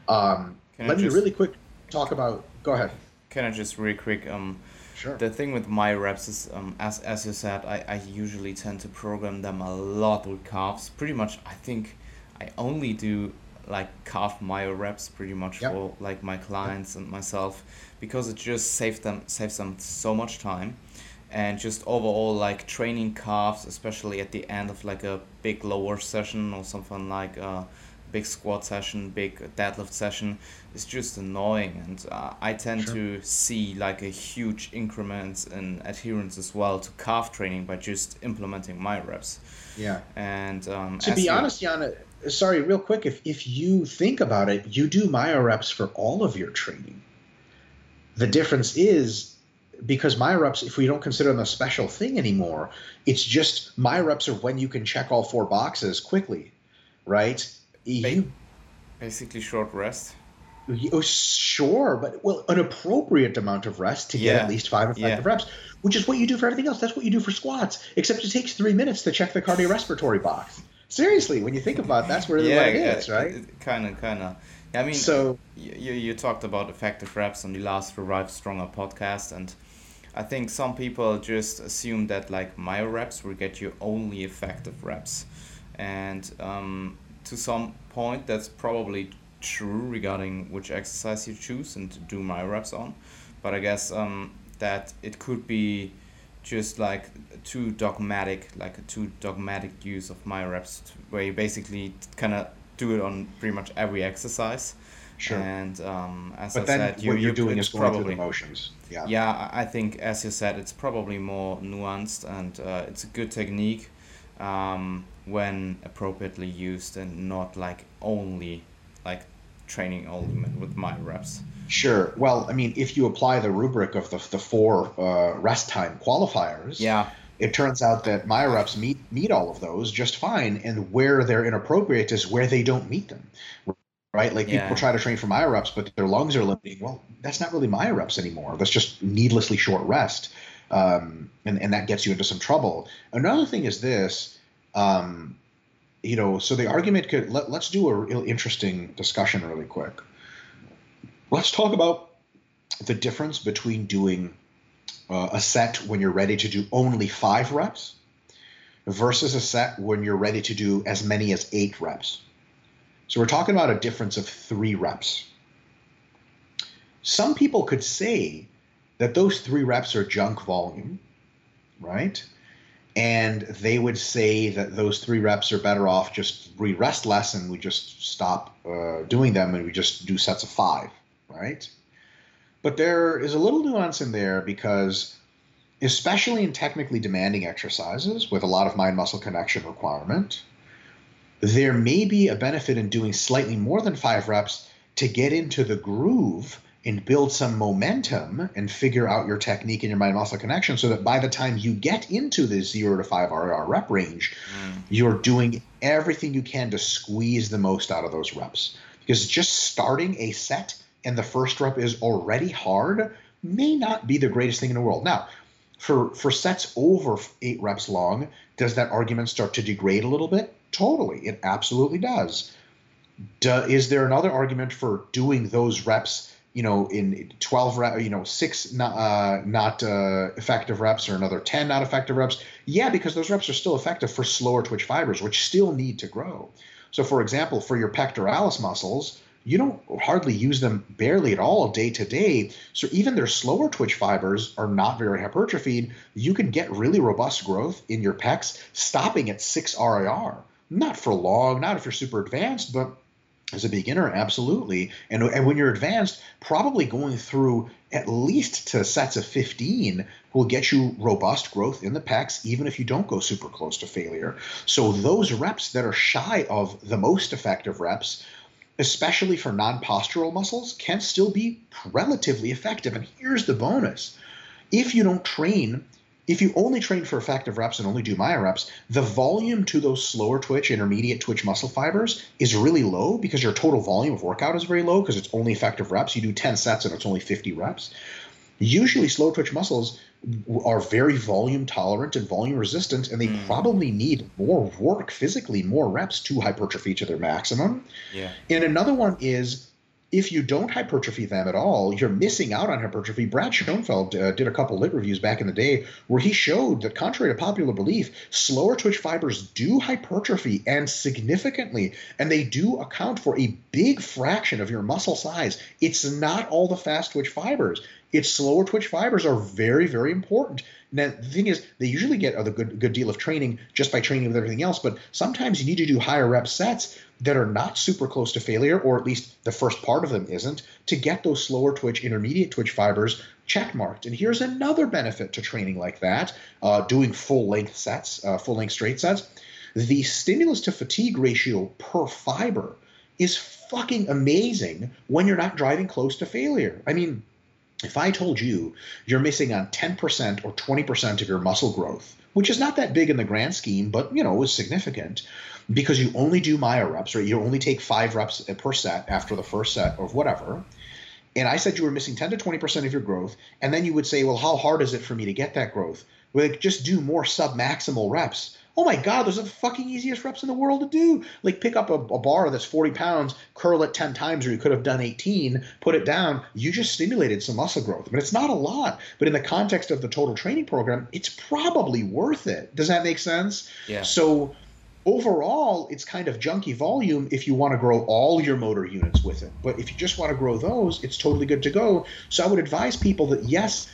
B: um, let me really quick talk about. Go ahead.
A: Can I just really quick? Um,
B: Sure.
A: The thing with myo reps is, um, as as you said, I, I usually tend to program them a lot with calves. Pretty much, I think I only do like calf myo reps pretty much
B: Yep.
A: for like my clients and myself because it just saves them saves them so much time and just overall like training calves especially at the end of like a big lower session or something like a big squat session big deadlift session is just annoying and uh, i tend
B: Sure.
A: to see like a huge increments in adherence as well to calf training by just implementing myo reps
B: Yeah.
A: and um,
B: To be honest, uh, sorry, real quick, if, if you think about it, you do myo reps for all of your training. The difference is because myo reps, if we don't consider them a special thing anymore, it's just myo reps are when you can check all four boxes quickly, right? You,
A: basically short rest
B: oh, sure, but well, an appropriate amount of rest to get at least five effective
A: Yeah.
B: reps, which is what you do for everything else. That's what you do for squats, except it takes three minutes to check the cardiorespiratory box. Seriously, when you think about it, that's really what it is, right?
A: Kind of, kind of. I mean,
B: So
A: you, you talked about effective reps on the last Revive Stronger podcast, and I think some people just assume that like myo reps will get you only effective reps, and um, to some point that's probably true regarding which exercise you choose and to do myo reps on, but I guess um, that it could be just like too dogmatic, like a too dogmatic use of myo reps, where you basically kind of do it on pretty much every exercise.
B: Sure.
A: And um, as
B: but
A: I
B: then
A: said, you,
B: what you're
A: you
B: doing is going through
A: probably
B: the motions. Yeah.
A: yeah, I I think as you said, it's probably more nuanced and uh, it's a good technique um, when appropriately used and not like only like training only with myo reps.
B: Sure. Well, I mean, if you apply the rubric of the, the four uh, rest time qualifiers,
A: Yeah,
B: it turns out that myo reps meet meet all of those just fine, and where they're inappropriate is where they don't meet them. Right? Like
A: Yeah.
B: people try to train for myo reps, but their lungs are limiting. Well, that's not really myo reps anymore. That's just needlessly short rest, um, and and that gets you into some trouble. Another thing is this. Um, you know, so the argument could let, let's do a real interesting discussion really quick. Let's talk about the difference between doing uh, a set when you're ready to do only five reps versus a set when you're ready to do as many as eight reps. So we're talking about a difference of three reps. Some people could say that those three reps are junk volume, right? And they would say that those three reps are better off just we rest less and we just stop uh, doing them and we just do sets of five, right? But there is a little nuance in there because, especially in technically demanding exercises with a lot of mind muscle connection requirement, there may be a benefit in doing slightly more than five reps to get into the groove and build some momentum and figure out your technique and your mind muscle connection so that by the time you get into the zero to five RIR rep range,
A: Mm.
B: you're doing everything you can to squeeze the most out of those reps. Because just starting a set and the first rep is already hard may not be the greatest thing in the world. Now, for for sets over eight reps long, does that argument start to degrade a little bit? Totally, it absolutely does. Do, is there another argument for doing those reps? You know, in twelve rep, you know, six not uh, not uh, effective reps or another ten not effective reps. Yeah, because those reps are still effective for slower twitch fibers, which still need to grow. So, for example, for your pectoralis muscles, you don't hardly use them barely at all day to day. So even their slower twitch fibers are not very hypertrophied. You can get really robust growth in your pecs stopping at 6 RIR. Not for long, not if you're super advanced, but as a beginner, absolutely. And, and when you're advanced, probably going through at least to sets of 15 will get you robust growth in the pecs, even if you don't go super close to failure. So those reps that are shy of the most effective reps especially for non postural muscles, can still be relatively effective. And here's the bonus if you don't train, if you only train for effective reps and only do myo reps, the volume to those slower twitch, intermediate twitch muscle fibers is really low because your total volume of workout is very low because it's only effective reps. You do 10 sets and it's only 50 reps. Usually, slow twitch muscles are very volume tolerant and volume resistant, and they
A: Mm.
B: probably need more work physically, more reps to hypertrophy to their maximum.
A: Yeah.
B: And another one is if you don't hypertrophy them at all, you're missing out on hypertrophy. Brad Schoenfeld uh, did a couple lit reviews back in the day where he showed that, contrary to popular belief, slower twitch fibers do hypertrophy and significantly, and they do account for a big fraction of your muscle size. It's not all the fast twitch fibers. It's slower twitch fibers are very, very important. Now the thing is, they usually get a good good deal of training just by training with everything else. But sometimes you need to do higher rep sets that are not super close to failure, or at least the first part of them isn't, to get those slower twitch, intermediate twitch fibers check marked. And here's another benefit to training like that, uh, doing full length sets, uh, full length straight sets. The stimulus to fatigue ratio per fiber is fucking amazing when you're not driving close to failure. I mean, if I told you you're missing on 10% or 20% of your muscle growth, which is not that big in the grand scheme, but you know, was significant, because you only do myo reps, or you only take five reps per set after the first set or whatever. And I said you were missing 10 to 20% of your growth, and then you would say, well, how hard is it for me to get that growth? Well, just do more sub-maximal reps oh my god, those are the fucking easiest reps in the world to do. Like pick up a, a, bar that's 40 pounds, curl it 10 times, or you could have done 18, put it down. You just stimulated some muscle growth. Mean, it's not a lot, but in the context of the total training program, it's probably worth it. Does that make sense?
A: Yeah.
B: So overall, it's kind of junky volume if you want to grow all your motor units with it. But if you just want to grow those, it's totally good to go. So I would advise people that yes,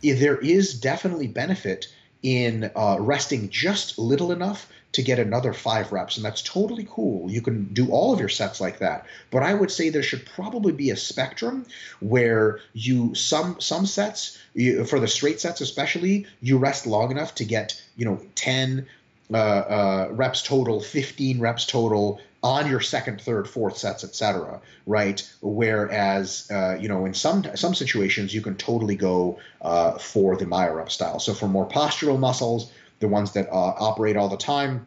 B: there is definitely benefit in uh, resting just little enough to get another five reps, and that's totally cool. You can do all of your sets like that. But I would say there should probably be a spectrum where you some some sets you, for the straight sets especially you rest long enough to get you know 10 uh, uh, reps total, 15 reps total, on your second, third, fourth sets, etc. Right? Whereas, uh, you know, in some some situations, you can totally go uh, for the myo style. So for more postural muscles, the ones that uh, operate all the time,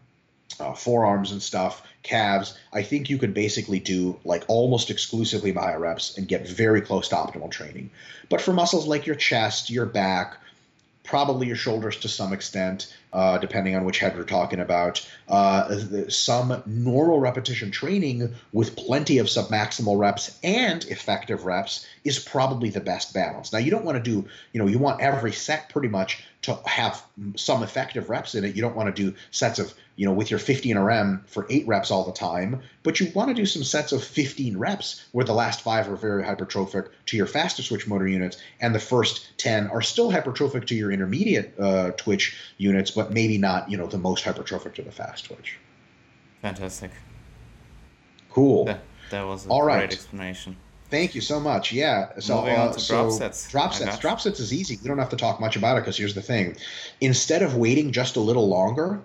B: uh, forearms and stuff, calves, I think you could basically do like almost exclusively myo reps and get very close to optimal training. But for muscles like your chest, your back, probably your shoulders to some extent, uh, depending on which head we're talking about. Uh, some normal repetition training with plenty of submaximal reps and effective reps is probably the best balance. Now, you don't want to do, you know, you want every set pretty much to have some effective reps in it. You don't want to do sets of, you know, with your 15 RM for eight reps all the time, but you want to do some sets of 15 reps where the last five are very hypertrophic to your faster twitch motor units, and the first 10 are still hypertrophic to your intermediate uh, twitch units, but maybe not, you know, the most hypertrophic to the fast twitch.
A: Fantastic.
B: Cool.
A: That, that was a all great explanation.
B: Thank you so much. Yeah. So,
A: uh, so drop sets.
B: Drop sets. Drop sets is easy. We don't have to talk much about it because here's the thing. Instead of waiting just a little longer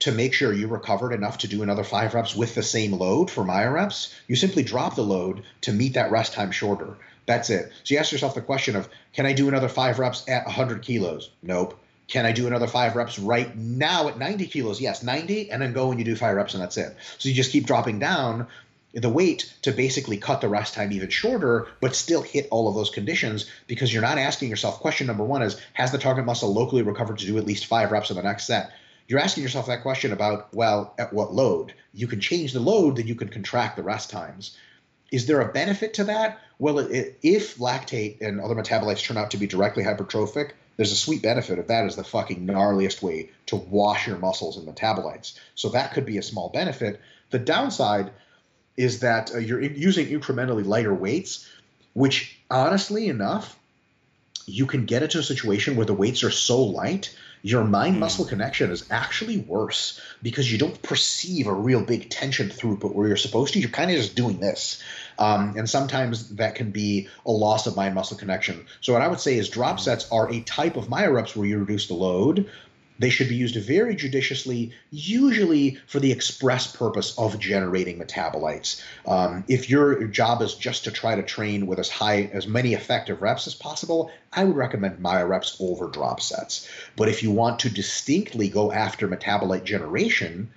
B: to make sure you recovered enough to do another five reps with the same load for myo reps, you simply drop the load to meet that rest time shorter. That's it. So you ask yourself the question of, can I do another five reps at 100 kilos? Nope. Can I do another five reps right now at 90 kilos? Yes, 90, and then go and you do five reps and that's it. So you just keep dropping down the weight to basically cut the rest time even shorter, but still hit all of those conditions because you're not asking yourself. Question number one is Has the target muscle locally recovered to do at least five reps in the next set? You're asking yourself that question about, well, at what load? You can change the load, then you can contract the rest times. Is there a benefit to that? Well, it, if lactate and other metabolites turn out to be directly hypertrophic, there's a sweet benefit of that is the fucking gnarliest way to wash your muscles and metabolites. So that could be a small benefit. The downside is that uh, you're using incrementally lighter weights, which honestly enough, you can get into a situation where the weights are so light, your mind hmm. muscle connection is actually worse because you don't perceive a real big tension throughput where you're supposed to. You're kind of just doing this. Um, and sometimes that can be a loss of mind muscle connection. So, what I would say is drop hmm. sets are a type of myo reps where you reduce the load, they should be used very judiciously, usually for the express purpose of generating metabolites. Um, if your job is just to try to train with as high as many effective reps as possible, I would recommend myo reps over drop sets. But if you want to distinctly go after metabolite generation,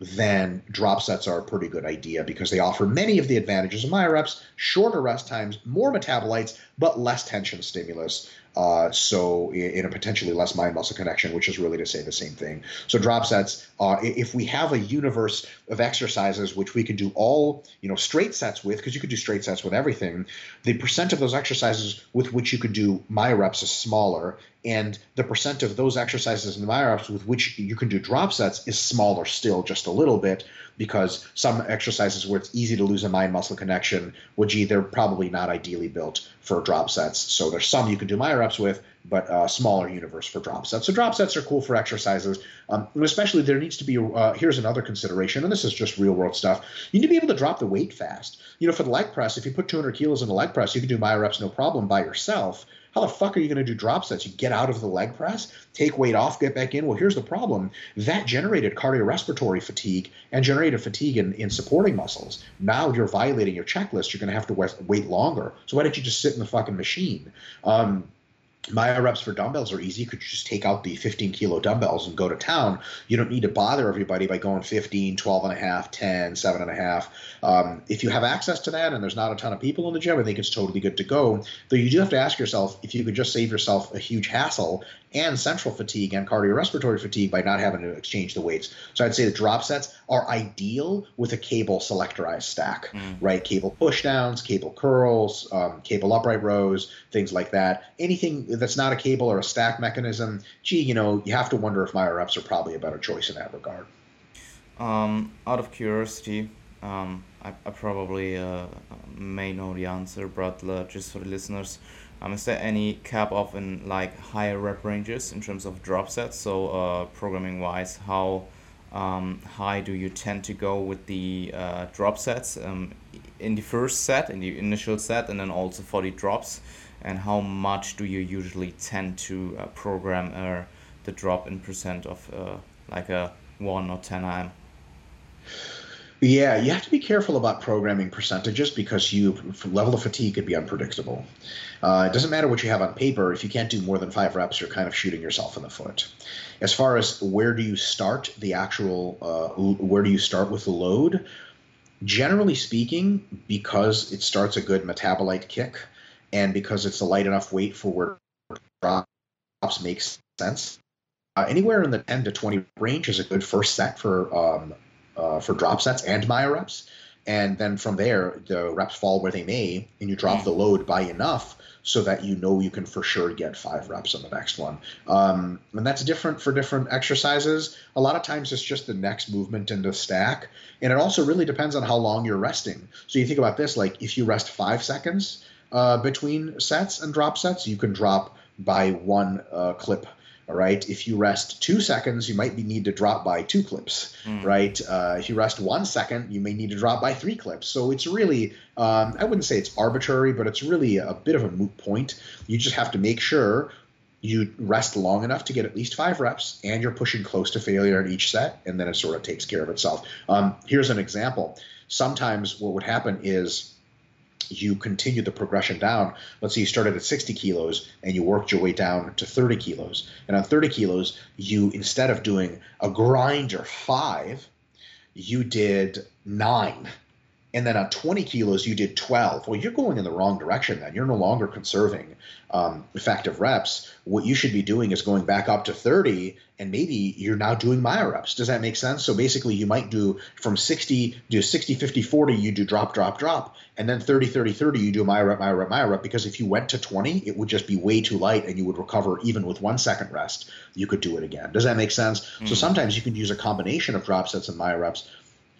B: then drop sets are a pretty good idea because they offer many of the advantages of myo reps, shorter rest times, more metabolites, but less tension stimulus. Uh, so in a potentially less mind muscle connection, which is really to say the same thing. So drop sets, uh, if we have a universe of exercises which we can do all you know straight sets with, because you could do straight sets with everything, the percent of those exercises with which you could do myoreps is smaller, and the percent of those exercises in the myoreps with which you can do drop sets is smaller still, just a little bit because some exercises where it's easy to lose a mind muscle connection, well, gee, they're probably not ideally built for drop sets. So there's some you can do myoreps with, but a smaller universe for drop sets. So drop sets are cool for exercises, um, and especially there needs to be. Uh, here's another consideration, and this is just real world stuff. You need to be able to drop the weight fast. You know, for the leg press, if you put 200 kilos in the leg press, you can do myoreps no problem by yourself. How the fuck are you going to do drop sets? You get out of the leg press, take weight off, get back in. Well, here's the problem that generated cardiorespiratory fatigue and generated fatigue in, in supporting muscles. Now you're violating your checklist. You're going to have to wait longer. So why don't you just sit in the fucking machine? Um, myoreps for dumbbells are easy. Could You just take out the 15 kilo dumbbells and go to town. You don't need to bother everybody by going 15, 12 and a half, 10, 7 and a half. Um, if you have access to that and there's not a ton of people in the gym, I think it's totally good to go. Though you do have to ask yourself if you could just save yourself a huge hassle and central fatigue and cardiorespiratory fatigue by not having to exchange the weights. So I'd say the drop sets are ideal with a cable selectorized stack, mm. right? Cable pushdowns, cable curls, um, cable upright rows, things like that. Anything that's not a cable or a stack mechanism, gee, you know, you have to wonder if myo reps are probably a better choice in that regard.
A: Um, out of curiosity, um, I, I, probably uh, may know the answer, but uh, just for the listeners, um, is there any cap off in like higher rep ranges in terms of drop sets? So uh, programming wise, how um, high do you tend to go with the uh, drop sets um, in the first set, in the initial set, and then also for the drops? And how much do you usually tend to uh, program uh, the drop in percent of uh, like a 1 or 10 RM?
B: Yeah, you have to be careful about programming percentages because you level of fatigue could be unpredictable. Uh, it doesn't matter what you have on paper. If you can't do more than five reps, you're kind of shooting yourself in the foot. As far as where do you start the actual, uh, where do you start with the load? Generally speaking, because it starts a good metabolite kick, and because it's a light enough weight for where drops makes sense. Uh, anywhere in the 10 to 20 range is a good first set for um, uh, for drop sets and Maya myoreps. And then from there, the reps fall where they may, and you drop the load by enough so that you know you can for sure get five reps on the next one. Um, and that's different for different exercises. A lot of times it's just the next movement in the stack. And it also really depends on how long you're resting. So you think about this like if you rest five seconds uh, between sets and drop sets, you can drop by one uh, clip all right. If you rest two seconds, you might be, need to drop by two clips. Mm. Right. Uh, if you rest one second, you may need to drop by three clips. So it's really, um, I wouldn't say it's arbitrary, but it's really a bit of a moot point. You just have to make sure you rest long enough to get at least five reps and you're pushing close to failure in each set, and then it sort of takes care of itself. Um, here's an example. Sometimes what would happen is you continue the progression down. Let's say you started at 60 kilos and you worked your way down to 30 kilos. And on 30 kilos, you instead of doing a grinder five, you did nine and then on 20 kilos you did 12 well you're going in the wrong direction then. You're no longer conserving um, effective reps. What you should be doing is going back up to 30 and maybe you're now doing myoreps does that make sense? So basically you might do from 60 do 60 50 40 you do drop drop drop. And then 30 30 30 you do myorep myorep myorep because if you went to 20 it would just be way too light and you would recover even with one second rest you could do it again. Does that make sense? Mm-hmm. so sometimes you can use a combination of drop sets and myoreps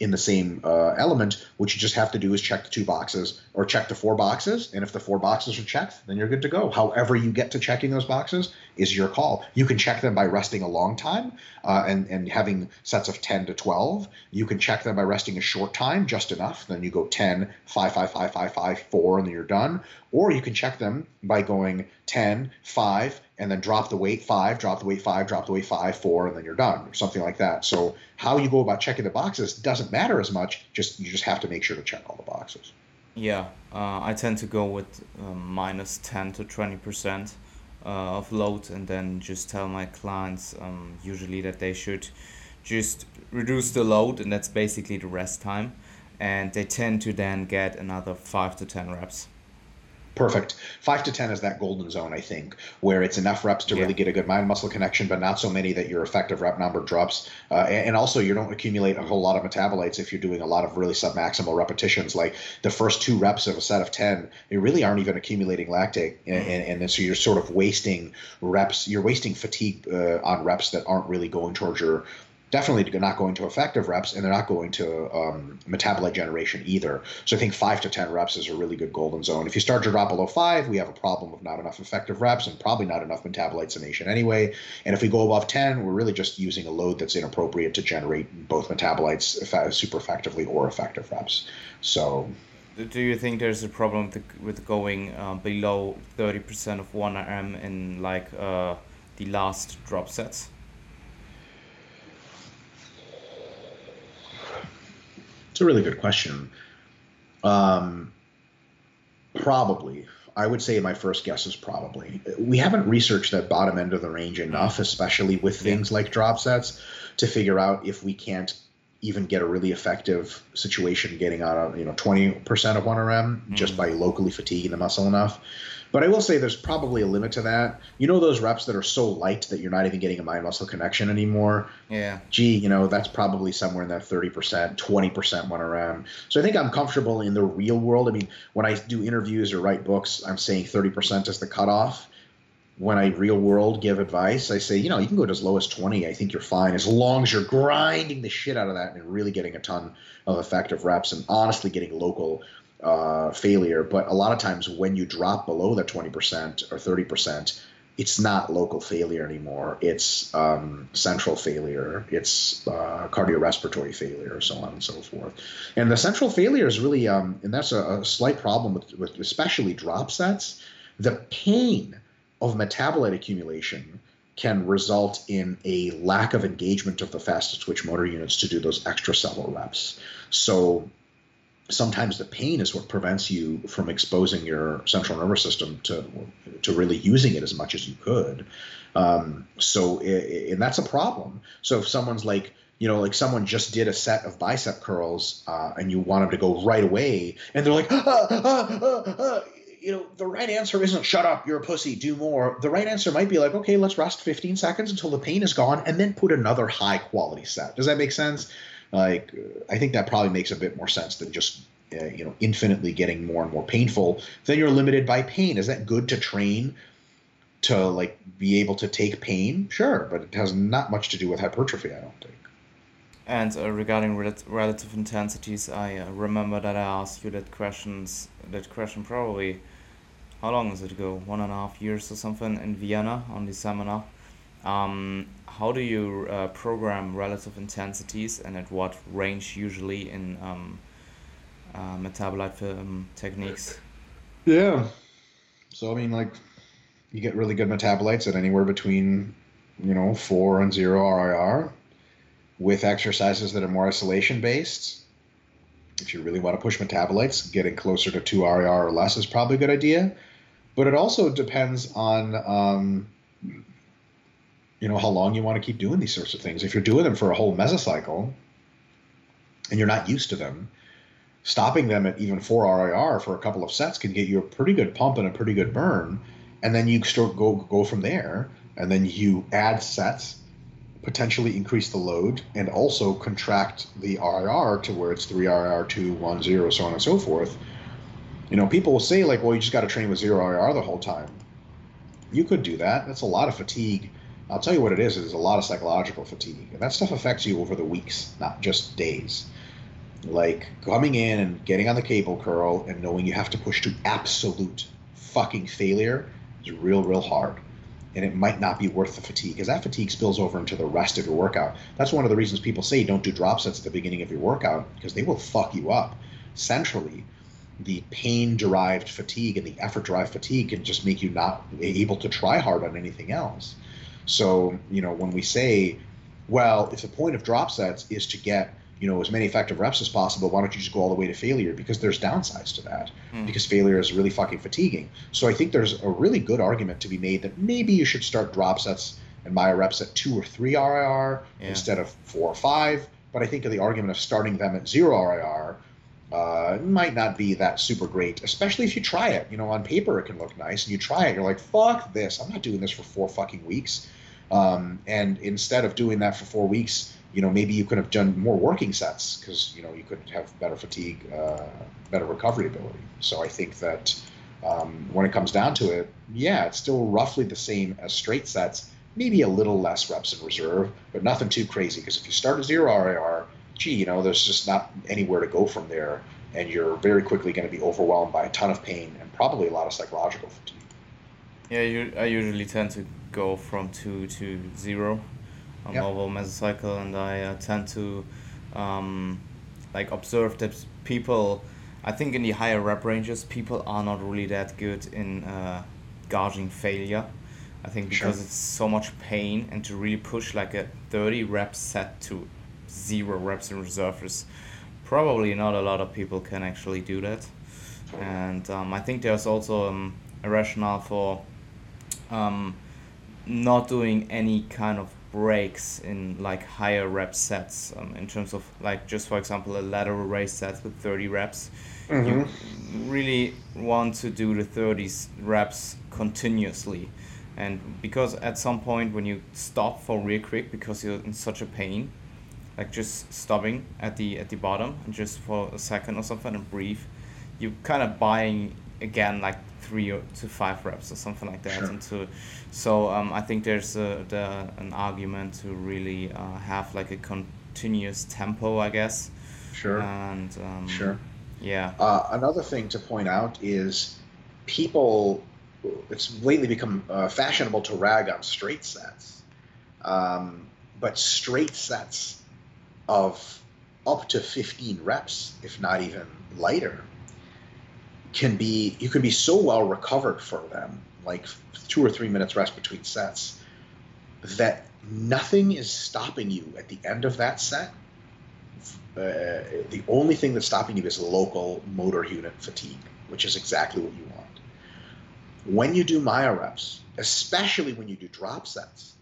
B: in the same uh, element, what you just have to do is check the two boxes or check the four boxes. And if the four boxes are checked, then you're good to go. However, you get to checking those boxes is your call. You can check them by resting a long time uh, and, and having sets of 10 to 12. You can check them by resting a short time, just enough. Then you go 10, 5, 5, 5, 5, 5, 4, and then you're done. Or you can check them by going 10, 5, and then drop the weight 5, drop the weight 5, drop the weight 5, 4, and then you're done, or something like that. So how you go about checking the boxes doesn't matter as much. Just You just have to make sure to check all the boxes.
A: Yeah, uh, I tend to go with um, minus 10 to 20% uh, of load and then just tell my clients um, usually that they should just reduce the load and that's basically the rest time. And they tend to then get another 5 to 10 reps
B: Perfect. Five to 10 is that golden zone, I think, where it's enough reps to
A: Yeah.
B: really get a good mind muscle connection, but not so many that your effective rep number drops. Uh, and, and also, you don't accumulate a whole lot of metabolites if you're doing a lot of really submaximal repetitions. Like the first two reps of a set of 10, you really aren't even accumulating lactate. And, and, and so you're sort of wasting reps, you're wasting fatigue uh, on reps that aren't really going towards your definitely not going to effective reps and they're not going to um, metabolite generation either. So i think 5 to 10 reps is a really good golden zone. If you start to drop below 5 we have a problem of not enough effective reps and probably not enough metabolite summation anyway. And if we go above 10 we're really just using a load that's inappropriate to generate both metabolites super effectively or effective reps. So
A: Do you think there's a problem with, going uh, below 30% of 1RM in like uh, the last drop sets?
B: It's a really good question. Um, probably. I would say my first guess is probably. We haven't researched that bottom end of the range enough, especially with things like drop sets, to figure out if we can't even get a really effective situation getting on a you know 20% of 1RM just by locally fatiguing the muscle enough. But I will say there's probably a limit to that. You know those reps that are so light that you're not even getting a mind muscle connection anymore
A: Yeah.
B: gee, you know, that's probably somewhere in that 30%, 20% 1RM. So I think I'm comfortable in the real world. I mean, when I do interviews or write books, I'm saying 30% is the cutoff. When I real world give advice, I say, you know, you can go to as low as 20. I think you're fine as long as you're grinding the shit out of that and really getting a ton of effective reps and honestly getting local uh, failure. But a lot of times when you drop below that 20% or 30%, it's not local failure anymore. It's um, central failure. It's uh, cardiorespiratory failure, so on and so forth. And the central failure is really, um, and that's a, a slight problem with, with especially drop sets. The pain of metabolite accumulation can result in a lack of engagement of the fastest twitch motor units to do those extracellular reps. So sometimes the pain is what prevents you from exposing your central nervous system to to really using it as much as you could. Um, so, and that's a problem. So if someone's like, you know, like someone just did a set of bicep curls, uh, and you want them to go right away, and they're like, ah, ah, ah, ah, you know, the right answer isn't shut up, you're a pussy, do more. The right answer might be like, okay, let's rest 15 seconds until the pain is gone, and then put another high quality set. Does that make sense? Like, I think that probably makes a bit more sense than just uh, you know infinitely getting more and more painful. Then you're limited by pain. Is that good to train to like be able to take pain? Sure, but it has not much to do with hypertrophy. I don't think.
A: And uh, regarding rel- relative intensities, I uh, remember that I asked you that questions. That question probably, how long is it ago? One and a half years or something in Vienna on the seminar. Um, how do you uh, program relative intensities and at what range usually in um, uh, metabolite film techniques?
B: Yeah. So I mean, like, you get really good metabolites at anywhere between, you know, four and zero RIR, with exercises that are more isolation based. If you really want to push metabolites, getting closer to two RIR or less is probably a good idea. But it also depends on, um, you know, how long you want to keep doing these sorts of things. If you're doing them for a whole mesocycle, and you're not used to them, stopping them at even 4 RIR for a couple of sets can get you a pretty good pump and a pretty good burn. And then you start go go from there, and then you add sets, potentially increase the load, and also contract the RIR to where it's 3 RIR, 2, 1, 0, so on and so forth. You know, people will say, like, well, you just got to train with 0 RIR the whole time. You could do that. That's a lot of fatigue. I'll tell you what it is, it's a lot of psychological fatigue. And that stuff affects you over the weeks, not just days like coming in and getting on the cable curl and knowing you have to push to absolute fucking failure is real, real hard. And it might not be worth the fatigue because that fatigue spills over into the rest of your workout. That's one of the reasons people say don't do drop sets at the beginning of your workout because they will fuck you up. Centrally, the pain derived fatigue and the effort derived fatigue can just make you not able to try hard on anything else. So, you know, when we say, well, if the point of drop sets is to get you know as many effective reps as possible why don't you just go all the way to failure because there's downsides to that
A: Hmm.
B: because failure is really fucking fatiguing so i think there's a really good argument to be made that maybe you should start drop sets and myo reps at two or three rir
A: Yeah.
B: instead of four or five but i think of the argument of starting them at zero rir uh, might not be that super great, especially if you try it. You know, on paper it can look nice, and you try it, you're like, fuck this, I'm not doing this for four fucking weeks. Um, and instead of doing that for four weeks, you know, maybe you could have done more working sets because you know you could have better fatigue, uh, better recovery ability. So I think that um, when it comes down to it, yeah, it's still roughly the same as straight sets, maybe a little less reps in reserve, but nothing too crazy. Because if you start at zero RIR, gee, you know, there's just not anywhere to go from there, and you're very quickly going to be overwhelmed by a ton of pain and probably a lot of psychological fatigue.
A: Yeah, you, I usually tend to go from two to zero on yep. mobile mesocycle, and I uh, tend to um, like observe that people. I think in the higher rep ranges, people are not really that good in uh, gauging failure. I think because sure. it's so much pain, and to really push like a thirty rep set to zero reps in reserve is probably not a lot of people can actually do that. And um, I think there's also um, a rationale for um, not doing any kind of breaks in like higher rep sets um, in terms of like just for example a lateral raise set with 30 reps mm-hmm. you really want to do the 30 reps continuously and because at some point when you stop for real quick because you're in such a pain like just stopping at the at the bottom and just for a second or something and breathe. You kind of buying again like three to five reps or something like that sure. and to so um, I think there's a, the, an argument to really uh, have like a continuous tempo I guess.
B: Sure.
A: And um,
B: sure.
A: yeah.
B: Uh, another thing to point out is people it's lately become uh, fashionable to rag on straight sets. Um, but straight sets of up to 15 reps, if not even lighter, can be you can be so well recovered for them, like two or three minutes rest between sets, that nothing is stopping you at the end of that set. Uh, the only thing that's stopping you is local motor unit fatigue, which is exactly what you want. When you do myo reps, especially when you do drop sets,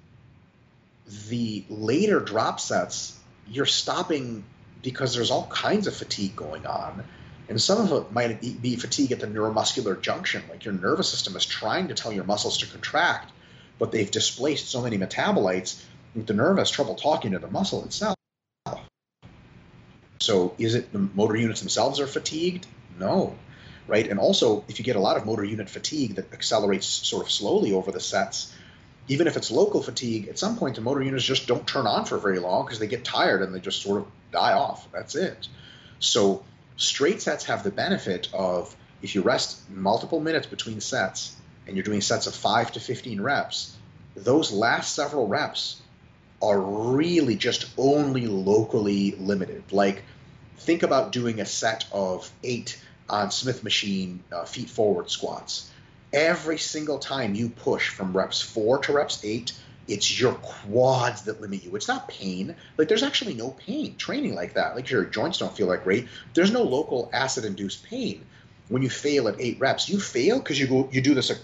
B: the later drop sets you're stopping because there's all kinds of fatigue going on. And some of it might be fatigue at the neuromuscular junction, like your nervous system is trying to tell your muscles to contract, but they've displaced so many metabolites that the nerve has trouble talking to the muscle itself. So is it the motor units themselves are fatigued? No. Right? And also, if you get a lot of motor unit fatigue that accelerates sort of slowly over the sets, even if it's local fatigue, at some point the motor units just don't turn on for very long because they get tired and they just sort of die off. That's it. So straight sets have the benefit of if you rest multiple minutes between sets and you're doing sets of 5 to 15 reps, those last several reps are really just only locally limited. Like think about doing a set of 8 on Smith machine uh, feet forward squats every single time you push from reps four to reps eight, it's your quads that limit you. It's not pain. Like there's actually no pain training like that. Like your joints don't feel like great. There's no local acid induced pain when you fail at eight reps. You fail because you go you do this like,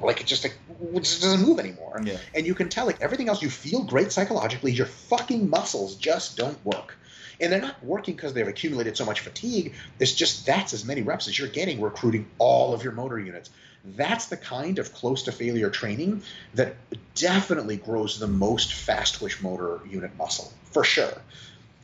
B: like it just like it just doesn't move anymore.
A: Yeah.
B: And you can tell like everything else you feel great psychologically. Your fucking muscles just don't work and they're not working because they've accumulated so much fatigue. It's just that's as many reps as you're getting recruiting all of your motor units. That's the kind of close to failure training that definitely grows the most fast twitch motor unit muscle for sure.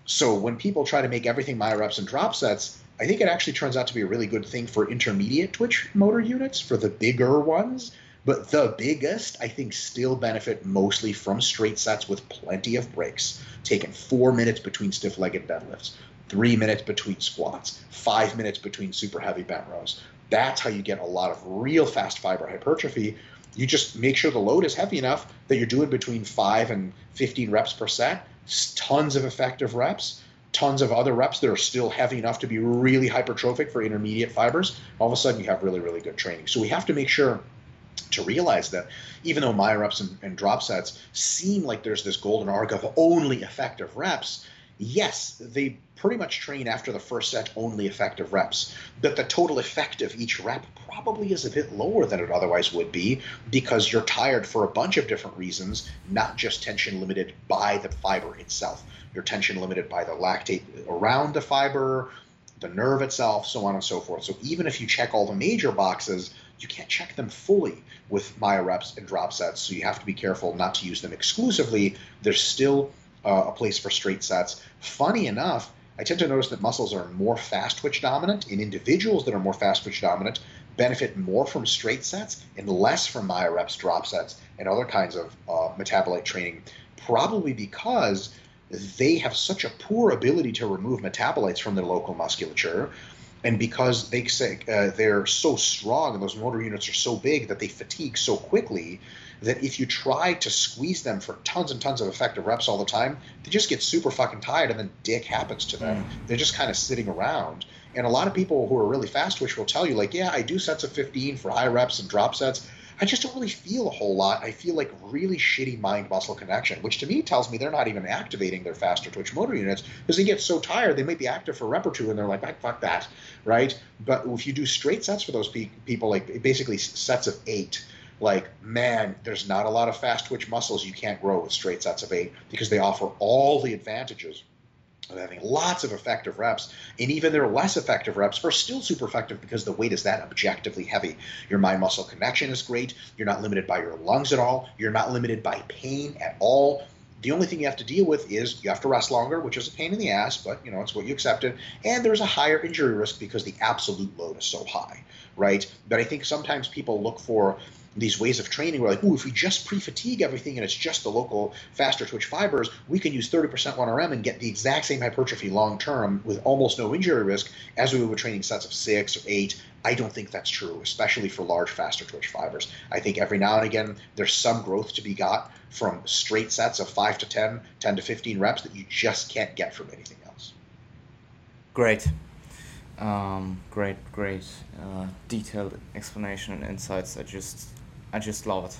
B: So when people try to make everything myo reps and drop sets, I think it actually turns out to be a really good thing for intermediate twitch motor units, for the bigger ones but the biggest, I think, still benefit mostly from straight sets with plenty of breaks, taking four minutes between stiff legged deadlifts, three minutes between squats, five minutes between super heavy bent rows. That's how you get a lot of real fast fiber hypertrophy. You just make sure the load is heavy enough that you're doing between five and 15 reps per set, tons of effective reps, tons of other reps that are still heavy enough to be really hypertrophic for intermediate fibers. All of a sudden, you have really, really good training. So we have to make sure to realize that even though myo reps and, and drop sets seem like there's this golden arc of only effective reps, yes, they pretty much train after the first set only effective reps, but the total effect of each rep probably is a bit lower than it otherwise would be because you're tired for a bunch of different reasons, not just tension limited by the fiber itself. You're tension limited by the lactate around the fiber, the nerve itself, so on and so forth. So even if you check all the major boxes, you can't check them fully with myoreps and drop sets. So you have to be careful not to use them exclusively. There's still uh, a place for straight sets. Funny enough, I tend to notice that muscles are more fast twitch dominant, and individuals that are more fast twitch dominant benefit more from straight sets and less from myoreps, drop sets, and other kinds of uh, metabolite training, probably because they have such a poor ability to remove metabolites from their local musculature and because they say uh, they're so strong and those motor units are so big that they fatigue so quickly that if you try to squeeze them for tons and tons of effective reps all the time, they just get super fucking tired and then dick happens to them. Mm. They're just kind of sitting around. And a lot of people who are really fast twitch will tell you, like, yeah, I do sets of 15 for high reps and drop sets. I just don't really feel a whole lot. I feel like really shitty mind muscle connection, which to me tells me they're not even activating their faster twitch motor units because they get so tired they might be active for a rep or two and they're like, fuck that, right? But if you do straight sets for those pe- people, like basically sets of eight, like man there's not a lot of fast twitch muscles you can't grow with straight sets of eight because they offer all the advantages having lots of effective reps and even their less effective reps are still super effective because the weight is that objectively heavy your mind muscle connection is great you're not limited by your lungs at all you're not limited by pain at all the only thing you have to deal with is you have to rest longer, which is a pain in the ass, but you know it's what you accepted. And there's a higher injury risk because the absolute load is so high, right? But I think sometimes people look for these ways of training where like, oh, if we just pre-fatigue everything and it's just the local faster twitch fibers, we can use 30% 1RM and get the exact same hypertrophy long term with almost no injury risk as we would training sets of six or eight. I don't think that's true, especially for large faster twitch fibers. I think every now and again there's some growth to be got from straight sets of 5 to 10, 10 to 15 reps that you just can't get from anything else.
A: Great. Um, great, great, uh, detailed explanation and insights. I just I just love it.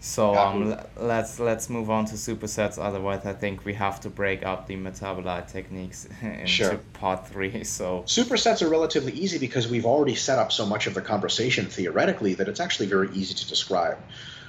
A: So um, let's let's move on to supersets. Otherwise, I think we have to break up the metabolite techniques into sure. part three. So
B: supersets are relatively easy because we've already set up so much of the conversation theoretically that it's actually very easy to describe.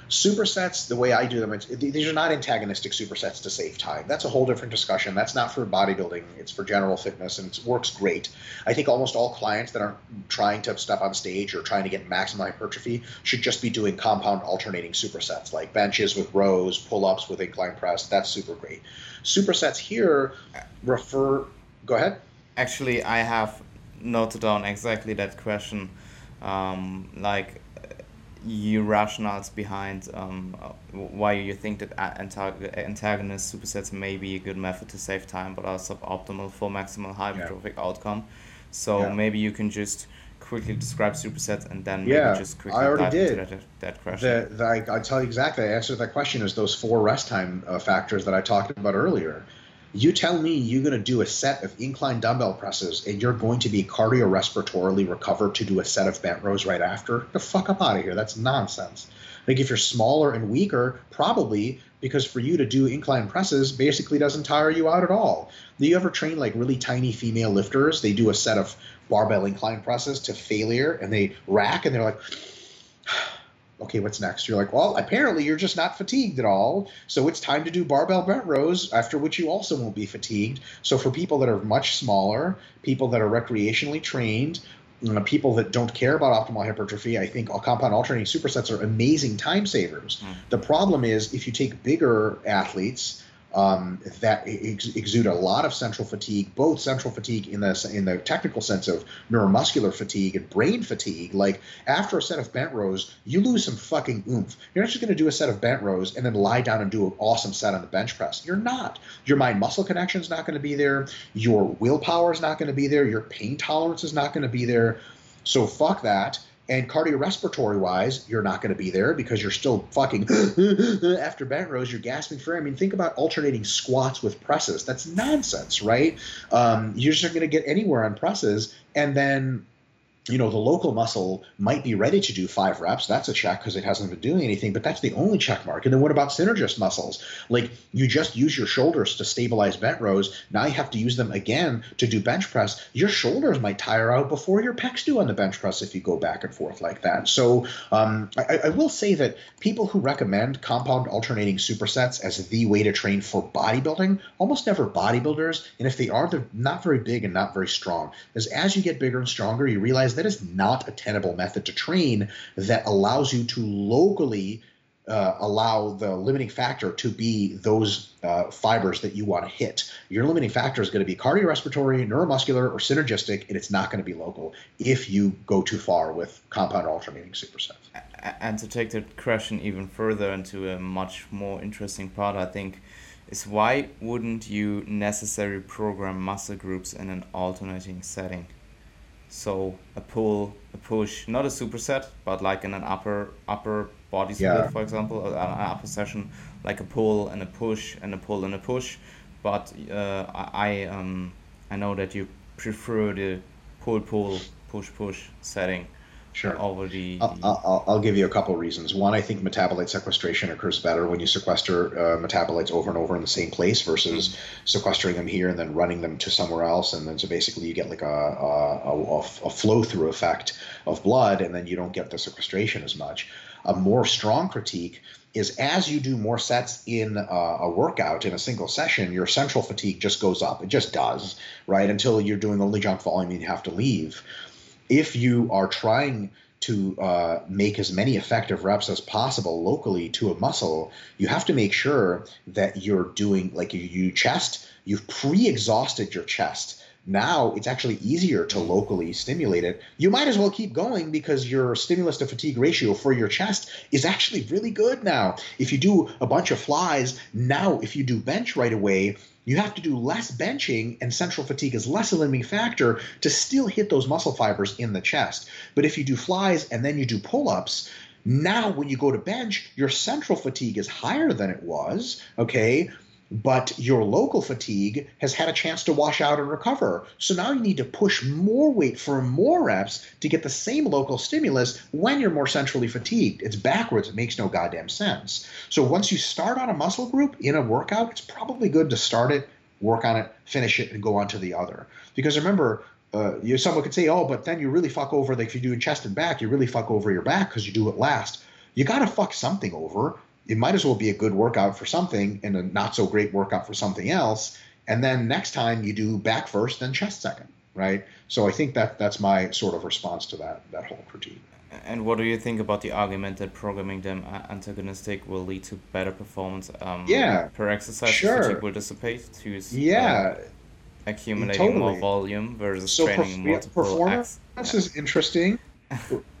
B: Supersets, the way I do them, these are not antagonistic supersets to save time. That's a whole different discussion. That's not for bodybuilding. It's for general fitness, and it works great. I think almost all clients that aren't trying to step on stage or trying to get maximum hypertrophy should just be doing compound alternating supersets, like benches with rows, pull-ups with incline press. That's super great. Supersets here refer. Go ahead.
A: Actually, I have noted down exactly that question. Um, like your rationales behind um, why you think that antagonist supersets may be a good method to save time, but are suboptimal for maximal hypertrophic yeah. outcome. So yeah. maybe you can just quickly describe supersets and then yeah, just quickly
B: I already did.
A: that, that question.
B: The, the, I, I tell you exactly. I answered that question as those four rest time uh, factors that I talked about earlier. You tell me you're going to do a set of incline dumbbell presses and you're going to be cardiorespiratorily recovered to do a set of bent rows right after? the fuck up out of here. That's nonsense. Like if you're smaller and weaker, probably because for you to do incline presses basically doesn't tire you out at all. Do you ever train like really tiny female lifters? They do a set of barbell incline presses to failure and they rack and they're like okay, what's next? You're like, well, apparently you're just not fatigued at all. So it's time to do barbell bent rows, after which you also won't be fatigued. So for people that are much smaller, people that are recreationally trained, people that don't care about optimal hypertrophy, I think compound alternating supersets are amazing time savers. Mm. The problem is if you take bigger athletes, um, that ex- exude a lot of central fatigue, both central fatigue in the in the technical sense of neuromuscular fatigue and brain fatigue. Like after a set of bent rows, you lose some fucking oomph. You're not just going to do a set of bent rows and then lie down and do an awesome set on the bench press. You're not. Your mind muscle connection is not going to be there. Your willpower is not going to be there. Your pain tolerance is not going to be there. So fuck that. And cardiorespiratory wise, you're not going to be there because you're still fucking after bent rows, you're gasping for air. I mean, think about alternating squats with presses. That's nonsense, right? Um, you're just not going to get anywhere on presses. And then you know, the local muscle might be ready to do five reps. That's a check because it hasn't been doing anything, but that's the only check mark. And then what about synergist muscles? Like you just use your shoulders to stabilize bent rows. Now you have to use them again to do bench press. Your shoulders might tire out before your pecs do on the bench press if you go back and forth like that. So um, I, I will say that people who recommend compound alternating supersets as the way to train for bodybuilding almost never bodybuilders. And if they are, they're not very big and not very strong. Because as you get bigger and stronger, you realize that is not a tenable method to train that allows you to locally uh, allow the limiting factor to be those uh, fibers that you want to hit. Your limiting factor is going to be cardiorespiratory, neuromuscular, or synergistic, and it's not going to be local if you go too far with compound alternating supersets.
A: And to take the question even further into a much more interesting part, I think, is why wouldn't you necessarily program muscle groups in an alternating setting? So a pull, a push, not a superset, but like in an upper upper body split, yeah. for example, an upper session, like a pull and a push and a pull and a push. But uh, I um I know that you prefer the pull pull push push setting
B: Sure. Already. I'll, I'll, I'll, give you a couple reasons. One, I think metabolite sequestration occurs better when you sequester uh, metabolites over and over in the same place versus mm-hmm. sequestering them here and then running them to somewhere else. And then so basically you get like a, a, a, a flow through effect of blood, and then you don't get the sequestration as much. A more strong critique is as you do more sets in a, a, workout in a single session, your central fatigue just goes up. It just does, right? Until you're doing only jump volume and you have to leave if you are trying to uh, make as many effective reps as possible locally to a muscle, you have to make sure that you're doing like you, chest, you've pre-exhausted your chest. Now it's actually easier to locally stimulate it. You might as well keep going because your stimulus to fatigue ratio for your chest is actually really good now. If you do a bunch of flies, now if you do bench right away, you have to do less benching, and central fatigue is less a limiting factor to still hit those muscle fibers in the chest. But if you do flies and then you do pull ups, now when you go to bench, your central fatigue is higher than it was, okay? But your local fatigue has had a chance to wash out and recover. So now you need to push more weight for more reps to get the same local stimulus when you're more centrally fatigued. It's backwards. It makes no goddamn sense. So once you start on a muscle group in a workout, it's probably good to start it, work on it, finish it, and go on to the other. Because remember, uh, you, someone could say, oh, but then you really fuck over, like if you're doing chest and back, you really fuck over your back because you do it last. You got to fuck something over it might as well be a good workout for something and a not so great workout for something else. And then next time you do back first, then chest second, right? So I think that that's my sort of response to that that whole critique.
A: And what do you think about the argument that programming them antagonistic will lead to better performance? Um,
B: yeah,
A: per exercise,
B: sure.
A: fatigue will dissipate to
B: yeah.
A: Uh, accumulating totally. more volume versus so training perf- multiple
B: performance acts. is interesting.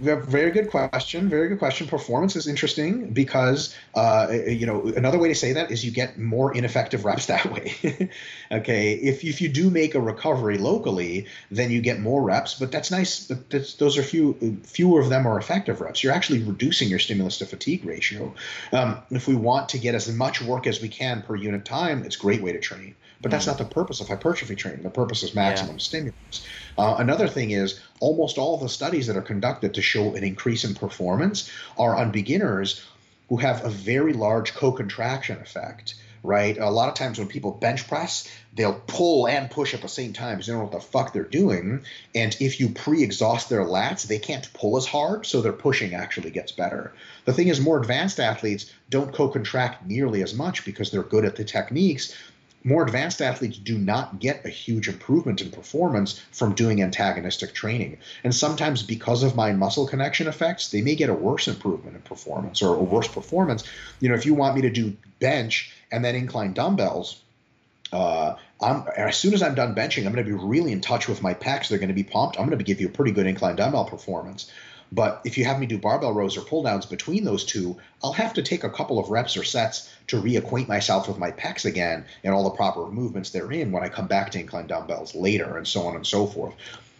B: very good question. Very good question. Performance is interesting because uh, you know another way to say that is you get more ineffective reps that way. okay, if if you do make a recovery locally, then you get more reps, but that's nice. But that's, those are few fewer of them are effective reps. You're actually reducing your stimulus to fatigue ratio. Um, if we want to get as much work as we can per unit time, it's a great way to train. But that's mm. not the purpose of hypertrophy training. The purpose is maximum yeah. stimulus. Uh, another thing is almost all the studies that are conducted to show an increase in performance are on beginners who have a very large co-contraction effect right? A lot of times when people bench press, they'll pull and push at the same time because they don't know what the fuck they're doing. And if you pre exhaust their lats, they can't pull as hard, so their pushing actually gets better. The thing is, more advanced athletes don't co contract nearly as much because they're good at the techniques more advanced athletes do not get a huge improvement in performance from doing antagonistic training. And sometimes, because of mind muscle connection effects, they may get a worse improvement in performance or a worse performance. You know, if you want me to do bench and then incline dumbbells, uh, I'm, as soon as I'm done benching, I'm going to be really in touch with my pecs. They're going to be pumped. I'm going to give you a pretty good incline dumbbell performance. But if you have me do barbell rows or pull downs between those two, I'll have to take a couple of reps or sets to reacquaint myself with my pecs again and all the proper movements therein when I come back to incline dumbbells later and so on and so forth.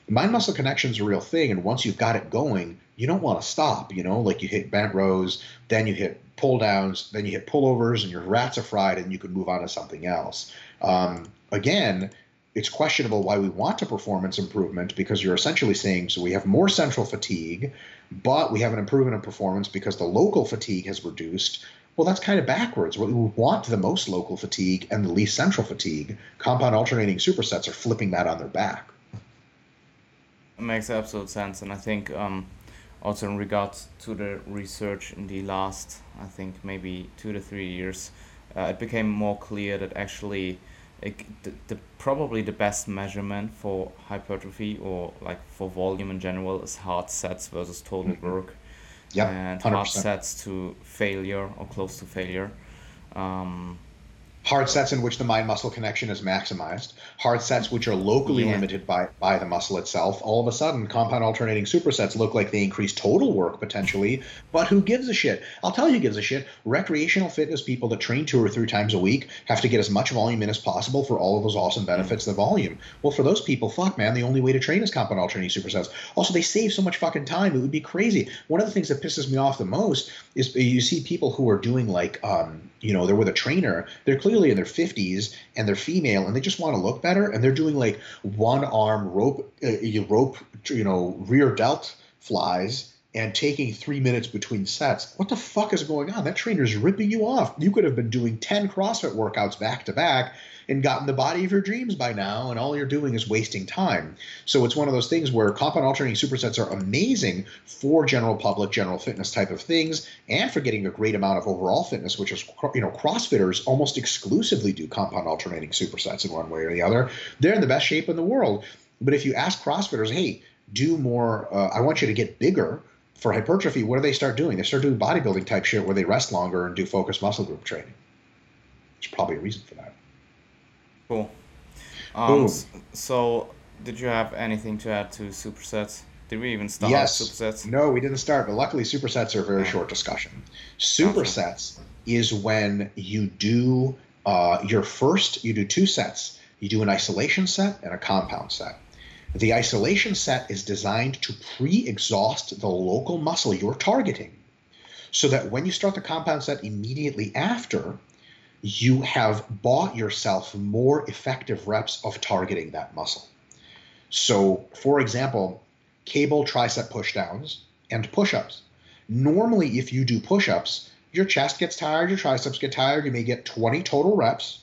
B: Mind muscle connection is a real thing, and once you've got it going, you don't want to stop. You know, like you hit bent rows, then you hit pull downs, then you hit pullovers, and your rats are fried, and you can move on to something else. Um, again, it's questionable why we want a performance improvement because you're essentially saying so we have more central fatigue, but we have an improvement in performance because the local fatigue has reduced. Well, that's kind of backwards. We want the most local fatigue and the least central fatigue. Compound alternating supersets are flipping that on their back.
A: It makes absolute sense, and I think um, also in regards to the research in the last, I think maybe two to three years, uh, it became more clear that actually it, the, the probably the best measurement for hypertrophy or like for volume in general is hard sets versus total mm-hmm. work.
B: Yeah,
A: and 100%. hard sets to failure or close to failure. Um,
B: hard sets in which the mind muscle connection is maximized, hard sets which are locally yeah. limited by, by the muscle itself, all of a sudden compound alternating supersets look like they increase total work potentially, but who gives a shit? I'll tell you who gives a shit. Recreational fitness people that train two or three times a week have to get as much volume in as possible for all of those awesome benefits of the volume. Well, for those people, fuck man, the only way to train is compound alternating supersets. Also, they save so much fucking time. It would be crazy. One of the things that pisses me off the most is you see people who are doing like um, you know they're with a trainer they're clearly in their 50s and they're female and they just want to look better and they're doing like one arm rope uh, rope you know rear delt flies and taking three minutes between sets what the fuck is going on that trainer is ripping you off you could have been doing 10 crossfit workouts back to back and gotten the body of your dreams by now, and all you're doing is wasting time. So it's one of those things where compound alternating supersets are amazing for general public, general fitness type of things, and for getting a great amount of overall fitness, which is you know CrossFitters almost exclusively do compound alternating supersets in one way or the other. They're in the best shape in the world. But if you ask CrossFitters, hey, do more, uh, I want you to get bigger for hypertrophy, what do they start doing? They start doing bodybuilding type shit where they rest longer and do focused muscle group training. There's probably a reason for that.
A: Cool. Um, so, did you have anything to add to supersets? Did we even start
B: yes.
A: supersets?
B: No, we didn't start, but luckily supersets are a very short discussion. Supersets is when you do uh, your first, you do two sets. You do an isolation set and a compound set. The isolation set is designed to pre exhaust the local muscle you're targeting so that when you start the compound set immediately after, you have bought yourself more effective reps of targeting that muscle. So, for example, cable tricep pushdowns and push ups. Normally, if you do push ups, your chest gets tired, your triceps get tired, you may get 20 total reps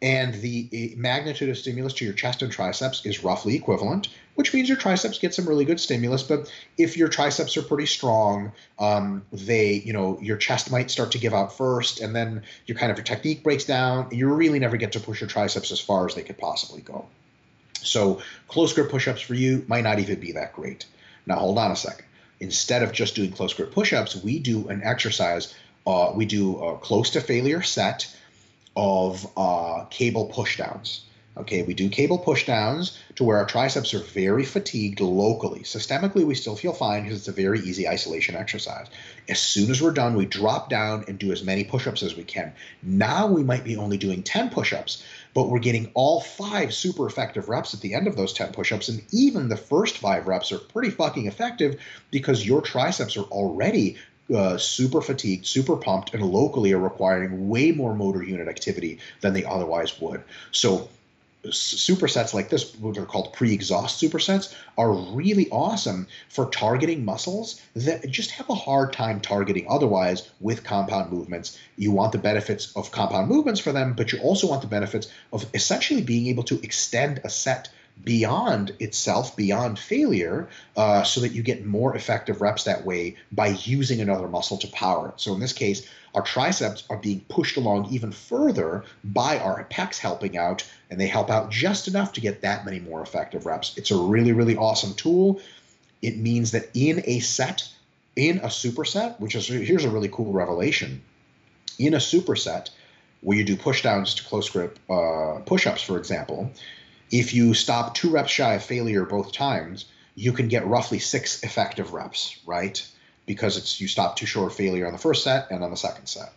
B: and the eh, magnitude of stimulus to your chest and triceps is roughly equivalent, which means your triceps get some really good stimulus. But if your triceps are pretty strong, um, they, you know, your chest might start to give out first, and then your kind of your technique breaks down. You really never get to push your triceps as far as they could possibly go. So close grip push-ups for you might not even be that great. Now hold on a second. Instead of just doing close grip push-ups, we do an exercise. Uh, we do a close to failure set of uh, cable pushdowns. Okay, we do cable pushdowns to where our triceps are very fatigued locally. Systemically, we still feel fine because it's a very easy isolation exercise. As soon as we're done, we drop down and do as many push ups as we can. Now we might be only doing 10 push ups, but we're getting all five super effective reps at the end of those 10 push ups. And even the first five reps are pretty fucking effective because your triceps are already uh, super fatigued, super pumped, and locally are requiring way more motor unit activity than they otherwise would. So supersets like this, what are called pre-exhaust supersets, are really awesome for targeting muscles that just have a hard time targeting otherwise with compound movements. You want the benefits of compound movements for them, but you also want the benefits of essentially being able to extend a set beyond itself, beyond failure, uh, so that you get more effective reps that way by using another muscle to power it. So in this case, our triceps are being pushed along even further by our pecs helping out, and they help out just enough to get that many more effective reps. It's a really, really awesome tool. It means that in a set, in a superset, which is here's a really cool revelation, in a superset where you do pushdowns to close grip uh, push-ups, for example, if you stop two reps shy of failure both times, you can get roughly six effective reps, right? Because it's you stop too short of failure on the first set and on the second set.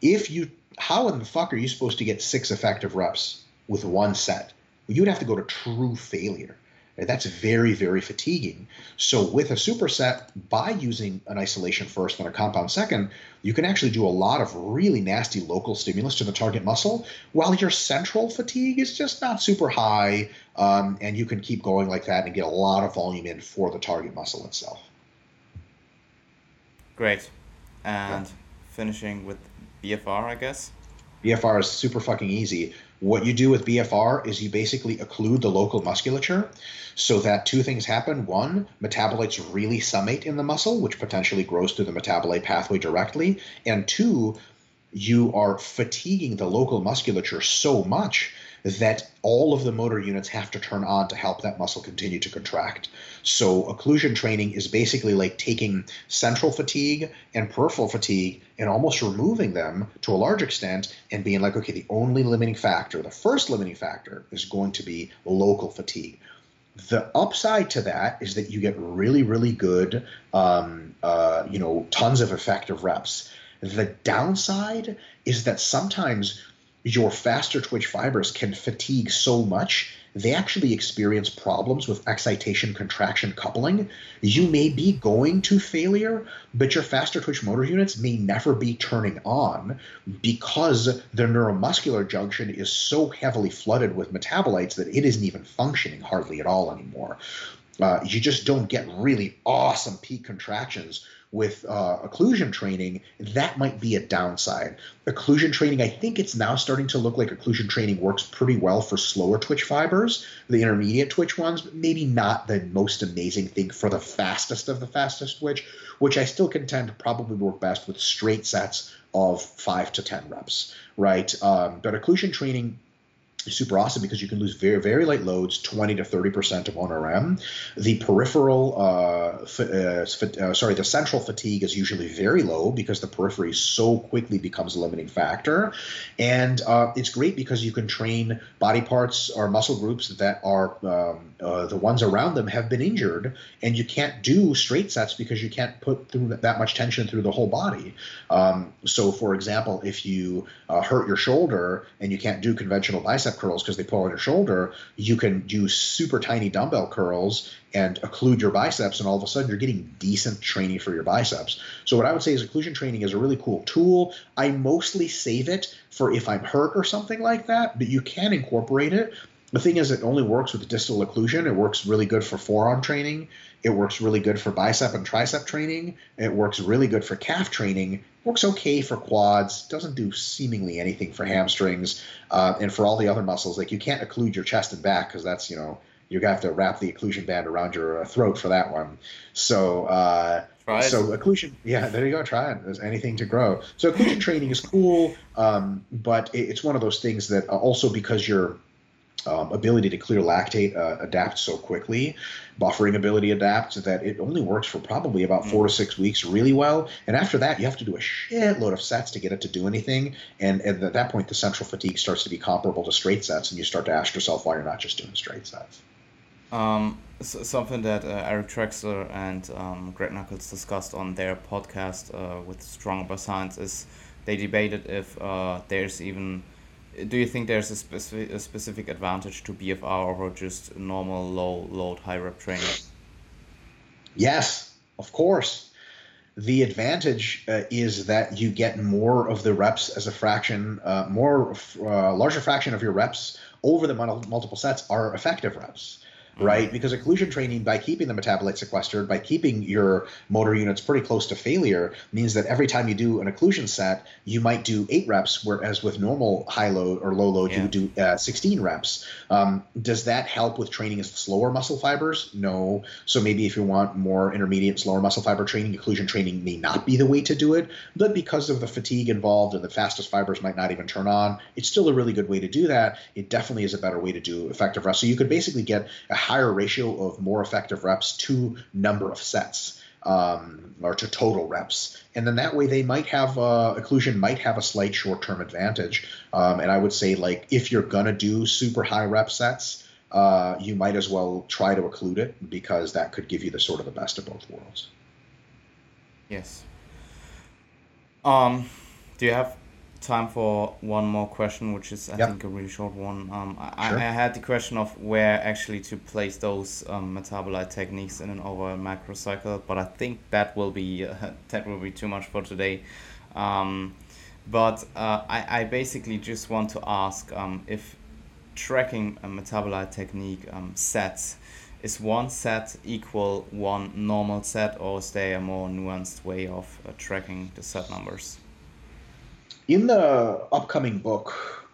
B: If you, how in the fuck are you supposed to get six effective reps with one set? You'd have to go to true failure. That's very, very fatiguing. So, with a superset, by using an isolation first and a compound second, you can actually do a lot of really nasty local stimulus to the target muscle, while your central fatigue is just not super high, um, and you can keep going like that and get a lot of volume in for the target muscle itself.
A: Great. And yeah. finishing with BFR, I guess.
B: BFR is super fucking easy. What you do with BFR is you basically occlude the local musculature so that two things happen. One, metabolites really summate in the muscle, which potentially grows through the metabolite pathway directly. And two, you are fatiguing the local musculature so much that all of the motor units have to turn on to help that muscle continue to contract. So occlusion training is basically like taking central fatigue and peripheral fatigue and almost removing them to a large extent and being like, okay, the only limiting factor, the first limiting factor is going to be local fatigue. The upside to that is that you get really, really good, um, uh, you know, tons of effective reps. The downside is that sometimes your faster twitch fibers can fatigue so much they actually experience problems with excitation contraction coupling. You may be going to failure, but your faster twitch motor units may never be turning on because the neuromuscular junction is so heavily flooded with metabolites that it isn't even functioning hardly at all anymore. Uh, you just don't get really awesome peak contractions with uh, occlusion training, that might be a downside. Occlusion training, I think it's now starting to look like occlusion training works pretty well for slower twitch fibers, the intermediate twitch ones, but maybe not the most amazing thing for the fastest of the fastest twitch, which I still contend probably work best with straight sets of five to 10 reps, right? Um, but occlusion training super awesome because you can lose very very light loads 20 to 30 percent of 1rm the peripheral uh, uh, uh, sorry the central fatigue is usually very low because the periphery so quickly becomes a limiting factor. And uh, it's great because you can train body parts or muscle groups that are um, uh, the ones around them have been injured and you can't do straight sets because you can't put through that much tension through the whole body. Um, so for example if you uh, hurt your shoulder and you can't do conventional bicep bicep curls because they pull on your shoulder, you can do super tiny dumbbell curls and occlude your biceps, and all of a sudden you're getting decent training for your biceps. So what I would say is occlusion training is a really cool tool. I mostly save it for if I'm hurt or something like that, but you can incorporate it. The thing is, it only works with distal occlusion. It works really good for forearm training. It works really good for bicep and tricep training. It works really good for calf training. Works okay for quads. Doesn't do seemingly anything for hamstrings uh, and for all the other muscles. Like you can't occlude your chest and back because that's you know you're gonna have to wrap the occlusion band around your uh, throat for that one. So. Uh, so occlusion, yeah, there you go. Try it. There's anything to grow. So occlusion training is cool, um, but it's one of those things that uh, also because you're um, ability to clear lactate uh, adapts so quickly, buffering ability adapts that it only works for probably about four to mm. six weeks really well. And after that, you have to do a shitload of sets to get it to do anything. And, and at that point, the central fatigue starts to be comparable to straight sets, and you start to ask yourself why you're not just doing straight sets.
A: Um, so something that uh, Eric Trexler and um, Greg Nuckols discussed on their podcast uh, with Stronger by Science is they debated if uh, there's even do you think there's a specific a specific advantage to BFR over just normal low load high rep training?
B: Yes, of course. The advantage uh, is that you get more of the reps as a fraction, uh, more uh, larger fraction of your reps over the multiple sets are effective reps right? Mm-hmm. Because occlusion training, by keeping the metabolite sequestered, by keeping your motor units pretty close to failure, means that every time you do an occlusion set, you might do eight reps, whereas with normal high load or low load, yeah. you would do uh, 16 reps. Um, does that help with training as slower muscle fibers? No. So maybe if you want more intermediate, slower muscle fiber training, occlusion training may not be the way to do it. But because of the fatigue involved and the fastest fibers might not even turn on, it's still a really good way to do that. It definitely is a better way to do effective rest. So you could basically get a higher ratio of more effective reps to number of sets. Um, or to total reps, and then that way they might have uh, occlusion might have a slight short-term advantage. Um, and I would say like if you're gonna do super high rep sets, uh, you might as well try to occlude it because that could give you the sort of the best of both worlds.
A: Yes. Um, do you have time for one more question, which is I
B: Yep.
A: think a really short one. Um, I,
B: Sure.
A: I had the question of where actually to place those um, metabolite techniques in an overall macro cycle, but I think that will be uh, that will be too much for today. Um, but uh, I, I basically just want to ask um, if tracking a metabolite technique um, sets is one set equal one normal set, or is there a more nuanced way of uh, tracking the set numbers?
B: In the upcoming book,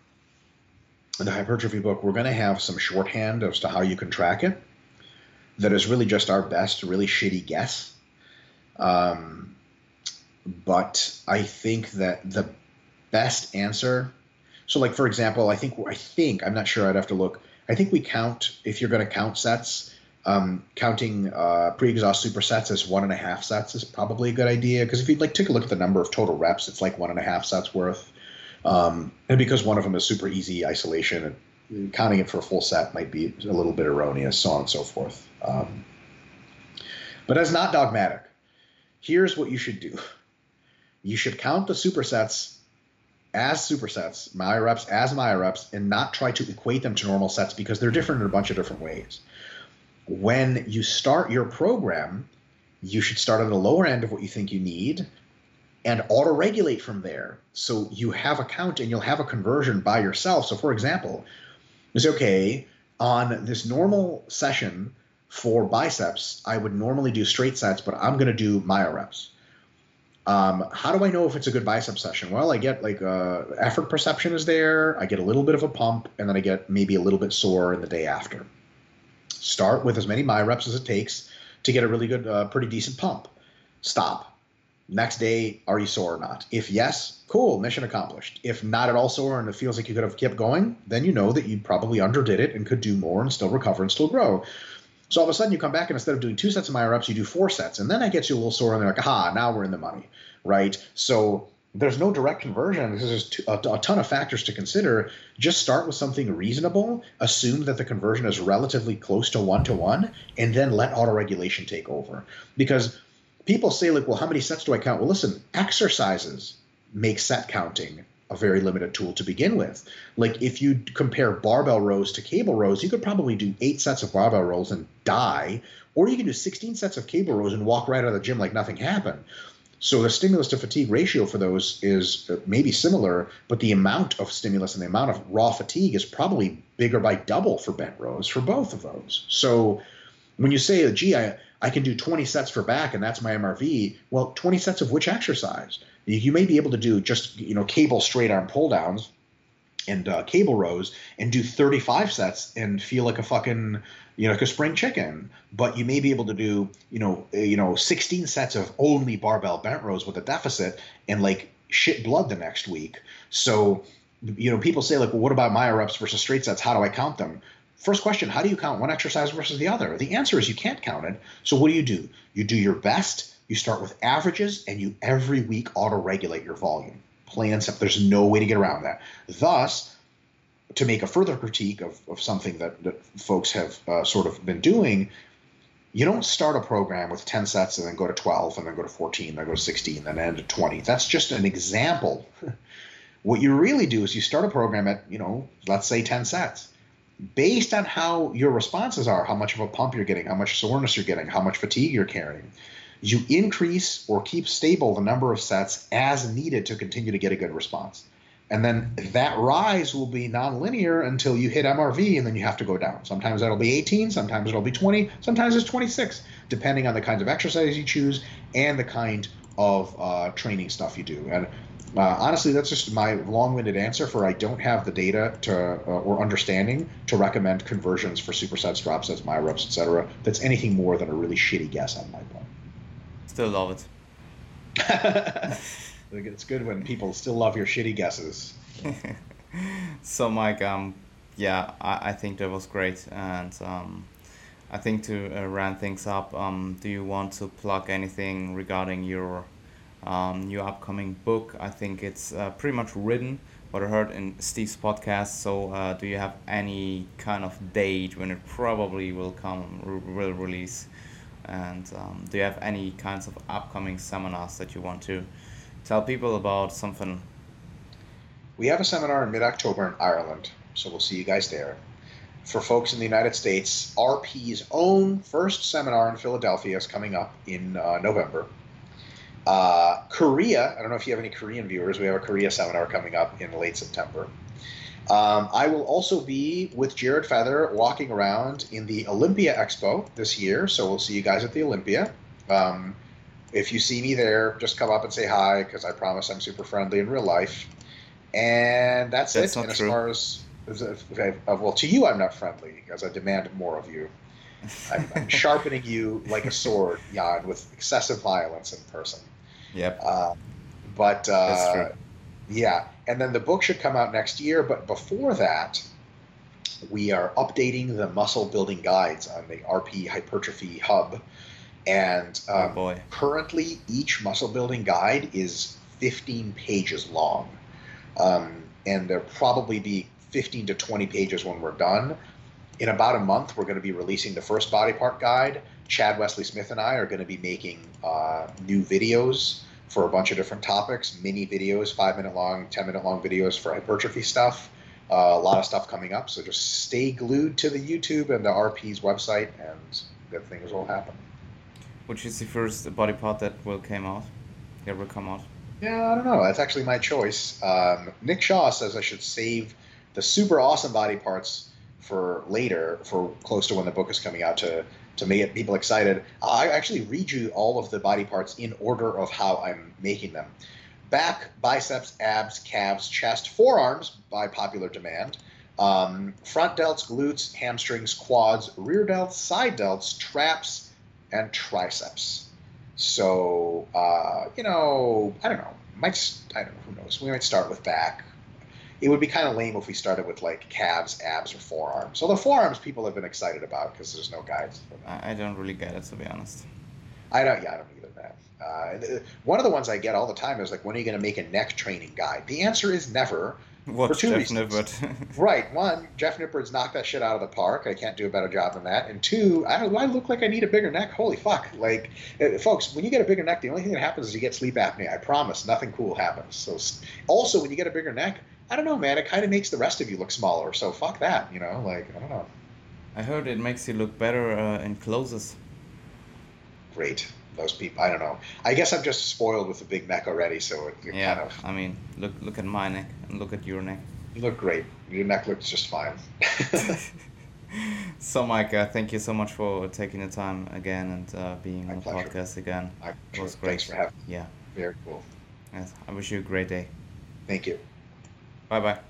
B: the hypertrophy book, we're going to have some shorthand as to how you can track it. That is really just our best, really shitty guess. Um, but I think that the best answer. So, like for example, I think I think I'm not sure. I'd have to look. I think we count if you're going to count sets. Um, counting uh, pre-exhaust supersets as one and a half sets is probably a good idea because if you like take a look at the number of total reps, it's like one and a half sets worth. Um, and because one of them is super easy isolation, and counting it for a full set might be a little bit erroneous, so on and so forth. Um, but as not dogmatic, here's what you should do: you should count the supersets as supersets, myo reps as myo reps, and not try to equate them to normal sets because they're different in a bunch of different ways. When you start your program, you should start on the lower end of what you think you need and auto regulate from there. So you have a count and you'll have a conversion by yourself. So, for example, it's okay on this normal session for biceps, I would normally do straight sets, but I'm going to do myo reps. Um, how do I know if it's a good bicep session? Well, I get like uh, effort perception is there. I get a little bit of a pump, and then I get maybe a little bit sore in the day after. Start with as many myo reps as it takes to get a really good, uh, pretty decent pump. Stop. Next day, are you sore or not? If yes, cool, mission accomplished. If not at all sore and it feels like you could have kept going, then you know that you probably underdid it and could do more and still recover and still grow. So all of a sudden you come back and instead of doing two sets of myo reps, you do four sets, and then I get you a little sore, and they're like, aha, now we're in the money, right? So there's no direct conversion. This is a, a ton of factors to consider. Just start with something reasonable. Assume that the conversion is relatively close to one to one, and then let autoregulation take over. Because people say, like, well, how many sets do I count? Well, listen, exercises make set counting a very limited tool to begin with. Like if you compare barbell rows to cable rows, you could probably do eight sets of barbell rows and die, or you can do 16 sets of cable rows and walk right out of the gym like nothing happened. So the stimulus to fatigue ratio for those is uh, maybe similar, but the amount of stimulus and the amount of raw fatigue is probably bigger by double for bent rows for both of those. So when you say, gee, I, I can do 20 sets for back and that's my MRV, well, 20 sets of which exercise? You may be able to do just you know cable straight arm pull downs and uh, cable rows and do 35 sets and feel like a fucking you know like a spring chicken but you may be able to do you know uh, you know 16 sets of only barbell bent rows with a deficit and like shit blood the next week so you know people say like well what about myo reps versus straight sets how do i count them First question How do you count one exercise versus the other? The answer is you can't count it. So, what do you do? You do your best, you start with averages, and you every week auto regulate your volume. And simple. There's no way to get around that. Thus, to make a further critique of, of something that, that folks have uh, sort of been doing, you don't start a program with 10 sets and then go to 12 and then go to 14, then go to 16, then end at 20. That's just an example. what you really do is you start a program at, you know, let's say 10 sets based on how your responses are, how much of a pump you're getting, how much soreness you're getting, how much fatigue you're carrying, you increase or keep stable the number of sets as needed to continue to get a good response. And then that rise will be nonlinear until you hit MRV and then you have to go down. Sometimes that'll be 18, sometimes it'll be 20, sometimes it's 26, depending on the kinds of exercise you choose and the kind of uh, training stuff you do. And uh, honestly, that's just my long-winded answer for I don't have the data to uh, or understanding to recommend conversions for supersets, drop sets, myo reps, etc. That's anything more than a really shitty guess on my part.
A: Still love it.
B: it's good when people still love your shitty guesses.
A: so, Mike, um, yeah, I, I think that was great, and um, I think to uh, round things up, um, do you want to plug anything regarding your um, new upcoming book. I think it's uh, pretty much written, what I heard in Steve's podcast. So, uh, do you have any kind of date when it probably will come, will release? And um, do you have any kinds of upcoming seminars that you want to tell people about something?
B: We have a seminar in mid October in Ireland, so we'll see you guys there. For folks in the United States, RP's own first seminar in Philadelphia is coming up in uh, November. Uh, Korea, I don't know if you have any Korean viewers, we have a Korea seminar coming up in late September. Um, I will also be with Jared Feather walking around in the Olympia Expo this year, so we'll see you guys at the Olympia. Um, if you see me there, just come up and say hi because I promise I'm super friendly in real life. And that's,
A: That's
B: it.
A: not
B: and as
A: true.
B: far as, as uh, well, to you, I'm not friendly because I demand more of you. I'm, I'm sharpening you like a sword, Jan, with excessive violence in person.
A: Yep.
B: Uh, but uh, yeah, and then the book should come out next year. But before that, we are updating the muscle building guides on the RP Hypertrophy Hub, and
A: oh
B: um,
A: boy.
B: currently each muscle building guide is 15 pages long, um, and there'll probably be 15 to 20 pages when we're done. In about a month, we're going to be releasing the first body part guide. Chad Wesley Smith and I are going to be making uh, new videos for a bunch of different topics, mini videos, five minute long, 10 minute long videos for hypertrophy stuff. Uh, a lot of stuff coming up, so just stay glued to the YouTube and the RP's website, and good things will happen.
A: Which is the first body part that will came out? That will come out.
B: Yeah, I don't know. That's actually my choice. Um, Nick Shaw says I should save the super awesome body parts for later, for close to when the book is coming out, to to make people excited. I actually read you all of the body parts in order of how I'm making them. Back, biceps, abs, calves, chest, forearms by popular demand. Um, front delts, glutes, hamstrings, quads, rear delts, side delts, traps, and triceps. So uh, you know, I don't know. Might I don't know. Who knows? We might start with back. It would be kind of lame if we started with like calves, abs, or forearms. So the forearms people have been excited about because there's no guides for them.
A: I, don't really get it to be honest.
B: I don't. Yeah, I don't either. Man. Uh, one of the ones I get all the time is like, when are you going to make a neck training guide? The answer is never.
A: Watch
B: two
A: Jeff
B: reasons.
A: Nippard.
B: Right. One, Jeff Nippard's knocked that shit out of the park. I can't do a better job than that. And two, I don't. Do I look like I need a bigger neck? Holy fuck! Like, uh, folks, when you get a bigger neck, the only thing that happens is you get sleep apnea. I promise, nothing cool happens. So, also, when you get a bigger neck, I don't know, man. It kind of makes the rest of you look smaller. So fuck that. You know, like I don't know.
A: I heard it makes you look better uh, in clothes.
B: Great. Those people. I don't know. I guess I'm just spoiled with a big neck already. So it, it
A: Yeah,
B: kind of
A: I mean, look look at my neck and look at your neck.
B: you look great. Your neck looks just fine.
A: so, Mike, uh, thank you so much for taking the time again and uh, being
B: My
A: on the podcast again.
B: I-
A: It was great.
B: Thanks for having. me.
A: Yeah,
B: Very cool.
A: yes. I wish you a great day.
B: Thank you.
A: 拜拜。